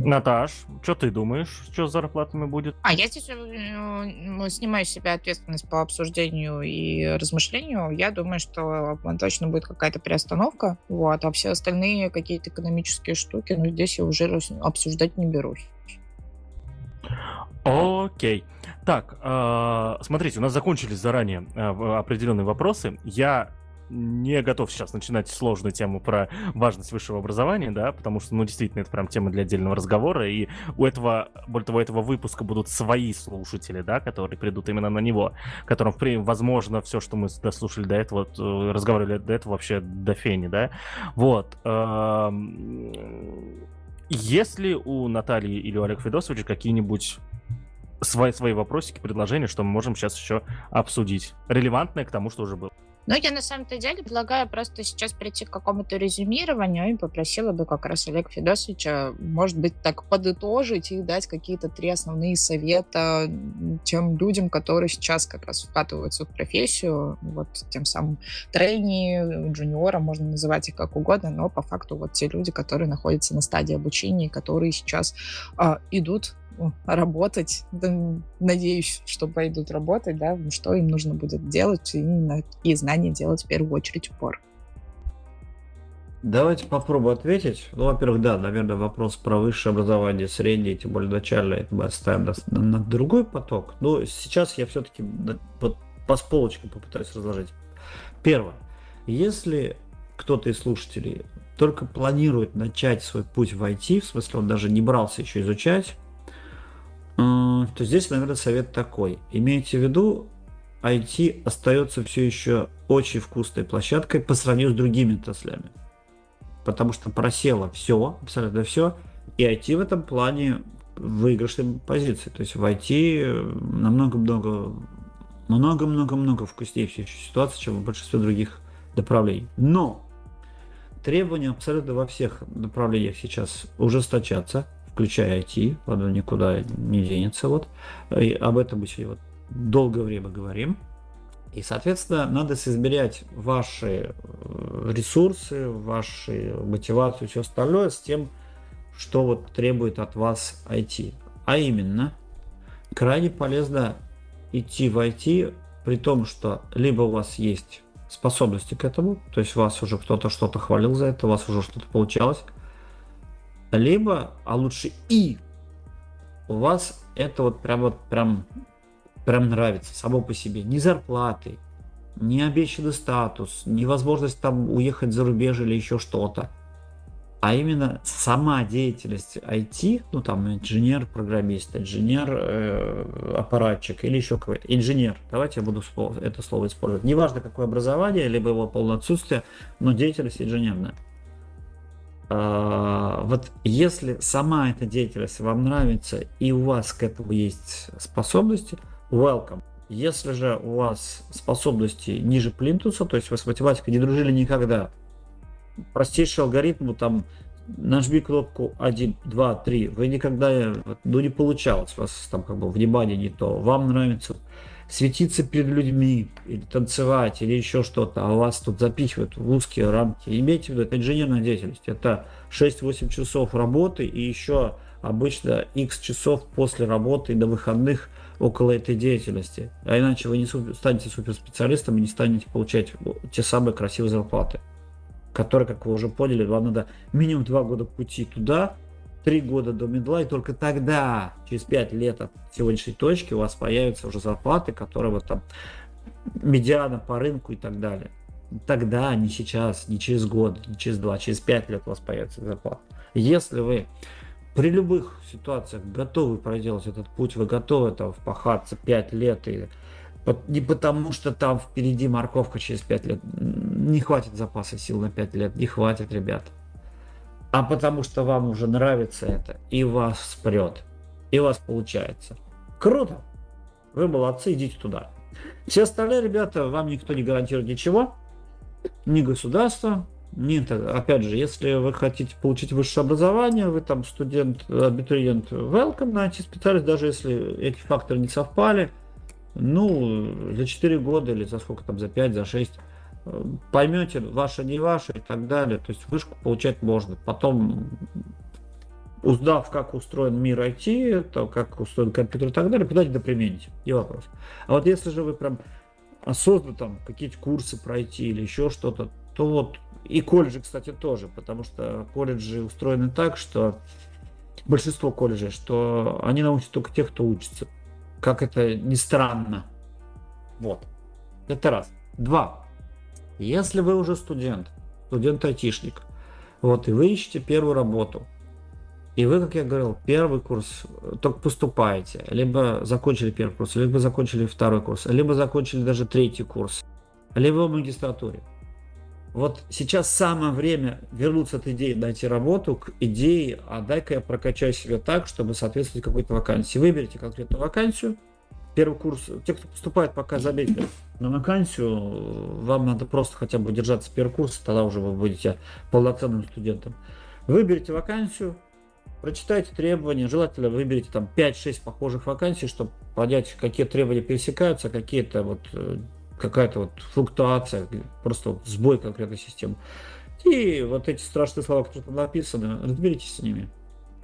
Наташ, что ты думаешь, что с зарплатами будет? А я здесь э, снимаю с себя ответственность по обсуждению и размышлению. Я думаю, что точно будет какая-то приостановка. Вот, а все остальные какие-то экономические штуки, ну, здесь я уже обсуждать не берусь. Окей. Так, э, смотрите, у нас закончились заранее э, определенные вопросы. Я не готов сейчас начинать сложную тему про важность высшего образования, да, потому что, ну, действительно, это прям тема для отдельного разговора, и у этого, более того, этого выпуска будут свои слушатели, да, которые придут именно на него, которым, возможно, все, что мы дослушали до этого, э, разговаривали до этого вообще до фени, да, вот. Если у Натальи или у Олега Федосовича какие-нибудь свои, свои вопросики, предложения, что мы можем сейчас еще обсудить, релевантные к тому, что уже было. Ну, я на самом-то деле предлагаю просто сейчас прийти к какому-то резюмированию и попросила бы как раз Олега Федосовича, может быть, так подытожить и дать какие-то три основные совета тем людям, которые сейчас как раз вкатываются в профессию, вот тем самым трейни, джуниором, можно называть их как угодно, но по факту вот те люди, которые находятся на стадии обучения, которые сейчас а, идут работать, надеюсь, что пойдут работать, да, что им нужно будет делать, и знания делать в первую очередь упор. Давайте попробую ответить. Ну, во-первых, да, наверное, вопрос про высшее образование, среднее, тем более начальное, это мы оставим на, на, на другой поток. Но сейчас я все-таки вот по полочкам попытаюсь разложить. Первое. Если кто-то из слушателей только планирует начать свой путь в IT, в смысле он даже не брался еще изучать, то здесь, наверное, совет такой. Имейте в виду, IT остается все еще очень вкусной площадкой по сравнению с другими отраслями. Потому что просело все, абсолютно все, и IT в этом плане в выигрышной позиции. То есть в IT намного-много много-много-много вкуснее ситуация, чем в большинстве других направлений. Но требования абсолютно во всех направлениях сейчас ужесточатся включая IT, оно никуда не денется. Вот. И об этом мы сегодня вот долгое время говорим. И, соответственно, надо соизмерять ваши э, ресурсы, ваши мотивацию и все остальное с тем, что вот требует от вас IT. А именно, крайне полезно идти в IT, при том, что либо у вас есть способности к этому, то есть вас уже кто-то что-то хвалил за это, у вас уже что-то получалось, либо, а лучше и, у вас это вот прям вот прям, прям нравится само по себе. Не зарплаты, не обещанный статус, не возможность там уехать за рубеж или еще что-то. А именно сама деятельность IT, ну там инженер, программист, инженер, э, или еще какой-то инженер. Давайте я буду это слово использовать. Неважно какое образование, либо его полное отсутствие, но деятельность инженерная. А, вот если сама эта деятельность вам нравится и у вас к этому есть способности, welcome. Если же у вас способности ниже плинтуса, то есть вы с математикой не дружили никогда, простейший алгоритм, ну, там, нажми кнопку 1, 2, 3, вы никогда, ну, не получалось, у вас там как бы внимание не то, вам нравится светиться перед людьми, или танцевать, или еще что-то, а вас тут запихивают в узкие рамки. Имейте в виду, это инженерная деятельность. Это 6-8 часов работы и еще обычно x часов после работы и до выходных около этой деятельности. А иначе вы не станете суперспециалистом и не станете получать те самые красивые зарплаты, которые, как вы уже поняли, вам надо минимум 2 года пути туда, три года до медла, и только тогда, через пять лет от сегодняшней точки, у вас появятся уже зарплаты, которые вот там медиана по рынку и так далее. Тогда, не сейчас, не через год, не через два, через пять лет у вас появится зарплата. Если вы при любых ситуациях готовы проделать этот путь, вы готовы там впахаться пять лет и не потому, что там впереди морковка через пять лет. Не хватит запаса сил на пять лет, не хватит, ребят а потому что вам уже нравится это, и вас спрет, и у вас получается. Круто! Вы молодцы, идите туда. Все остальные ребята, вам никто не гарантирует ничего. Ни государство, ни... Опять же, если вы хотите получить высшее образование, вы там студент, абитуриент, welcome на IT-специалист, даже если эти факторы не совпали, ну, за 4 года или за сколько там, за 5, за 6, поймете, ваше, не ваше и так далее. То есть вышку получать можно. Потом, узнав, как устроен мир IT, то, как устроен компьютер и так далее, куда то примените. Не вопрос. А вот если же вы прям осознанно там какие-то курсы пройти или еще что-то, то вот и колледжи, кстати, тоже, потому что колледжи устроены так, что большинство колледжей, что они научат только тех, кто учится. Как это ни странно. Вот. Это раз. Два. Если вы уже студент, студент-айтишник, вот, и вы ищете первую работу, и вы, как я говорил, первый курс только поступаете, либо закончили первый курс, либо закончили второй курс, либо закончили даже третий курс, либо в магистратуре. Вот сейчас самое время вернуться от идеи найти работу к идее, а дай-ка я прокачаю себя так, чтобы соответствовать какой-то вакансии. Выберите конкретную вакансию, первый курс, те, кто поступает, пока забейте на вакансию, вам надо просто хотя бы держаться первый курс, тогда уже вы будете полноценным студентом. Выберите вакансию, прочитайте требования, желательно выберите там 5-6 похожих вакансий, чтобы понять, какие требования пересекаются, какие-то вот э, какая-то вот флуктуация, просто вот сбой конкретной системы. И вот эти страшные слова, которые там написаны, разберитесь с ними.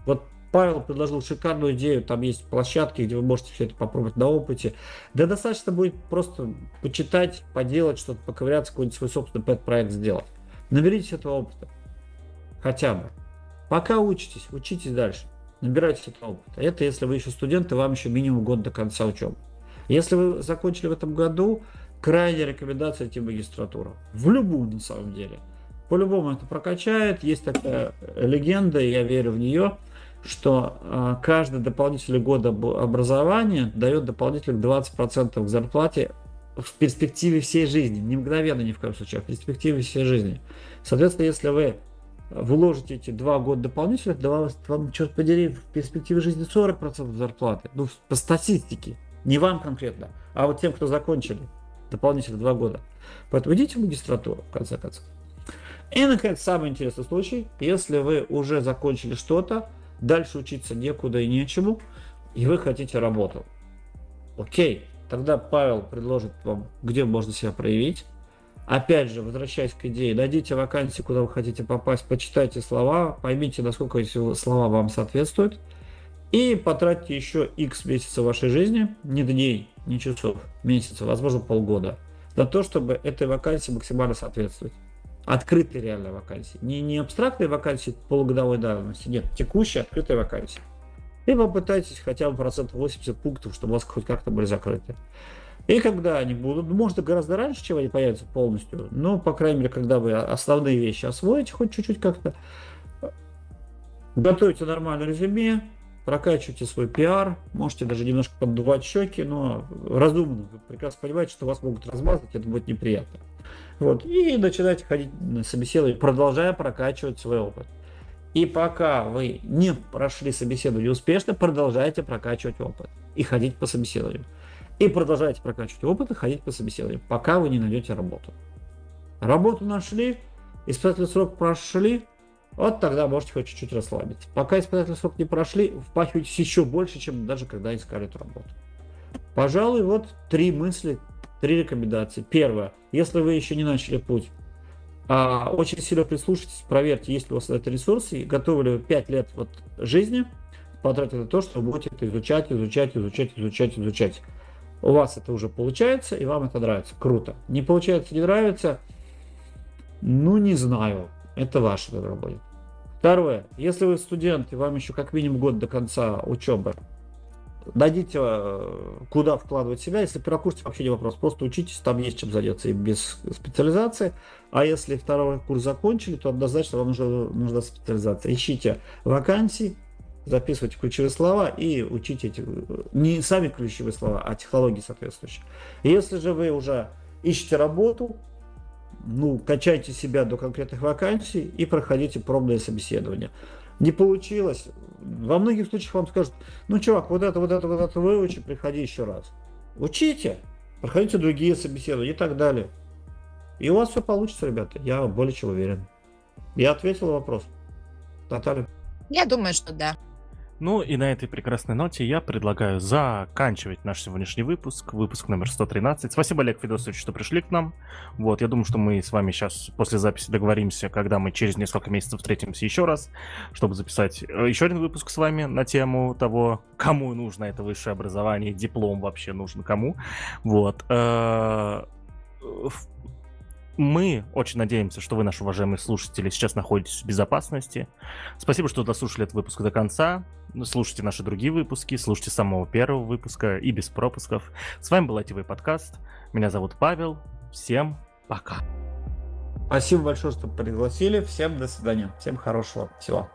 Вот Павел предложил шикарную идею, там есть площадки, где вы можете все это попробовать на опыте. Да достаточно будет просто почитать, поделать что-то, поковыряться, какой-нибудь свой собственный пэт-проект сделать. Наберитесь этого опыта. Хотя бы. Пока учитесь, учитесь дальше. Набирайтесь этого опыта. Это если вы еще студент, и вам еще минимум год до конца учебы. Если вы закончили в этом году, крайняя рекомендация идти в магистратуру. В любую, на самом деле. По-любому это прокачает. Есть такая легенда, я верю в нее что э, каждый дополнительный год образования дает дополнительных 20% к зарплате в перспективе всей жизни. Не мгновенно ни в коем случае, а в перспективе всей жизни. Соответственно, если вы вложите эти два года дополнительных, да вам, вам, черт подери, в перспективе жизни 40% зарплаты. Ну, по статистике. Не вам конкретно, а вот тем, кто закончили дополнительных два года. Поэтому идите в магистратуру, в конце концов. И, наконец, самый интересный случай. Если вы уже закончили что-то, дальше учиться некуда и нечему, и вы хотите работу. Окей, тогда Павел предложит вам, где можно себя проявить. Опять же, возвращаясь к идее, найдите вакансии, куда вы хотите попасть, почитайте слова, поймите, насколько эти слова вам соответствуют, и потратьте еще X месяцев вашей жизни, не дней, не часов, месяцев, возможно, полгода, на то, чтобы этой вакансии максимально соответствовать открытые реальные вакансии. Не, не абстрактные вакансии полугодовой давности, нет, текущие открытые вакансии. И попытайтесь хотя бы процентов 80 пунктов, чтобы у вас хоть как-то были закрыты. И когда они будут, ну, может, гораздо раньше, чем они появятся полностью, но, по крайней мере, когда вы основные вещи освоите хоть чуть-чуть как-то, готовите нормальное резюме, прокачивайте свой пиар, можете даже немножко поддувать щеки, но разумно. Вы прекрасно понимаете, что вас могут размазать, это будет неприятно. Вот. И начинайте ходить на собеседование, продолжая прокачивать свой опыт. И пока вы не прошли собеседование успешно, продолжайте прокачивать опыт и ходить по собеседованию. И продолжайте прокачивать опыт и ходить по собеседованию, пока вы не найдете работу. Работу нашли, испытательный срок прошли, вот тогда можете хоть чуть-чуть расслабиться. Пока испытательный срок не прошли, впахивайтесь еще больше, чем даже когда искали эту работу. Пожалуй, вот три мысли, Три рекомендации. Первое. Если вы еще не начали путь, а, очень сильно прислушайтесь, проверьте, есть ли у вас это ресурсы, и готовы ли вы 5 лет вот жизни потратить на то, что вы будете это изучать, изучать, изучать, изучать, изучать. У вас это уже получается, и вам это нравится. Круто. Не получается, не нравится, ну не знаю. Это ваше выбор будет. Второе. Если вы студент, и вам еще как минимум год до конца учебы, найдите, э, куда вкладывать себя. Если первокурсник, вообще не вопрос. Просто учитесь, там есть чем заняться и без специализации. А если второй курс закончили, то однозначно вам нужна, нужна специализация. Ищите вакансии, записывайте ключевые слова и учите эти, не сами ключевые слова, а технологии соответствующие. Если же вы уже ищете работу, ну, качайте себя до конкретных вакансий и проходите пробное собеседование. Не получилось, во многих случаях вам скажут, ну, чувак, вот это, вот это, вот это выучи, приходи еще раз. Учите, проходите другие собеседования и так далее. И у вас все получится, ребята, я более чем уверен. Я ответил вопрос. Наталья? Я думаю, что да. Ну и на этой прекрасной ноте я предлагаю заканчивать наш сегодняшний выпуск, выпуск номер 113. Спасибо, Олег Федосович, что пришли к нам. Вот, я думаю, что мы с вами сейчас после записи договоримся, когда мы через несколько месяцев встретимся еще раз, чтобы записать э, еще один выпуск с вами на тему того, кому нужно это высшее образование, диплом вообще нужен кому. Вот. Э, мы очень надеемся, что вы, наши уважаемые слушатели, сейчас находитесь в безопасности. Спасибо, что дослушали этот выпуск до конца. Ну, слушайте наши другие выпуски, слушайте самого первого выпуска и без пропусков. С вами был ITV подкаст. Меня зовут Павел. Всем пока. Спасибо большое, что пригласили. Всем до свидания. Всем хорошего всего.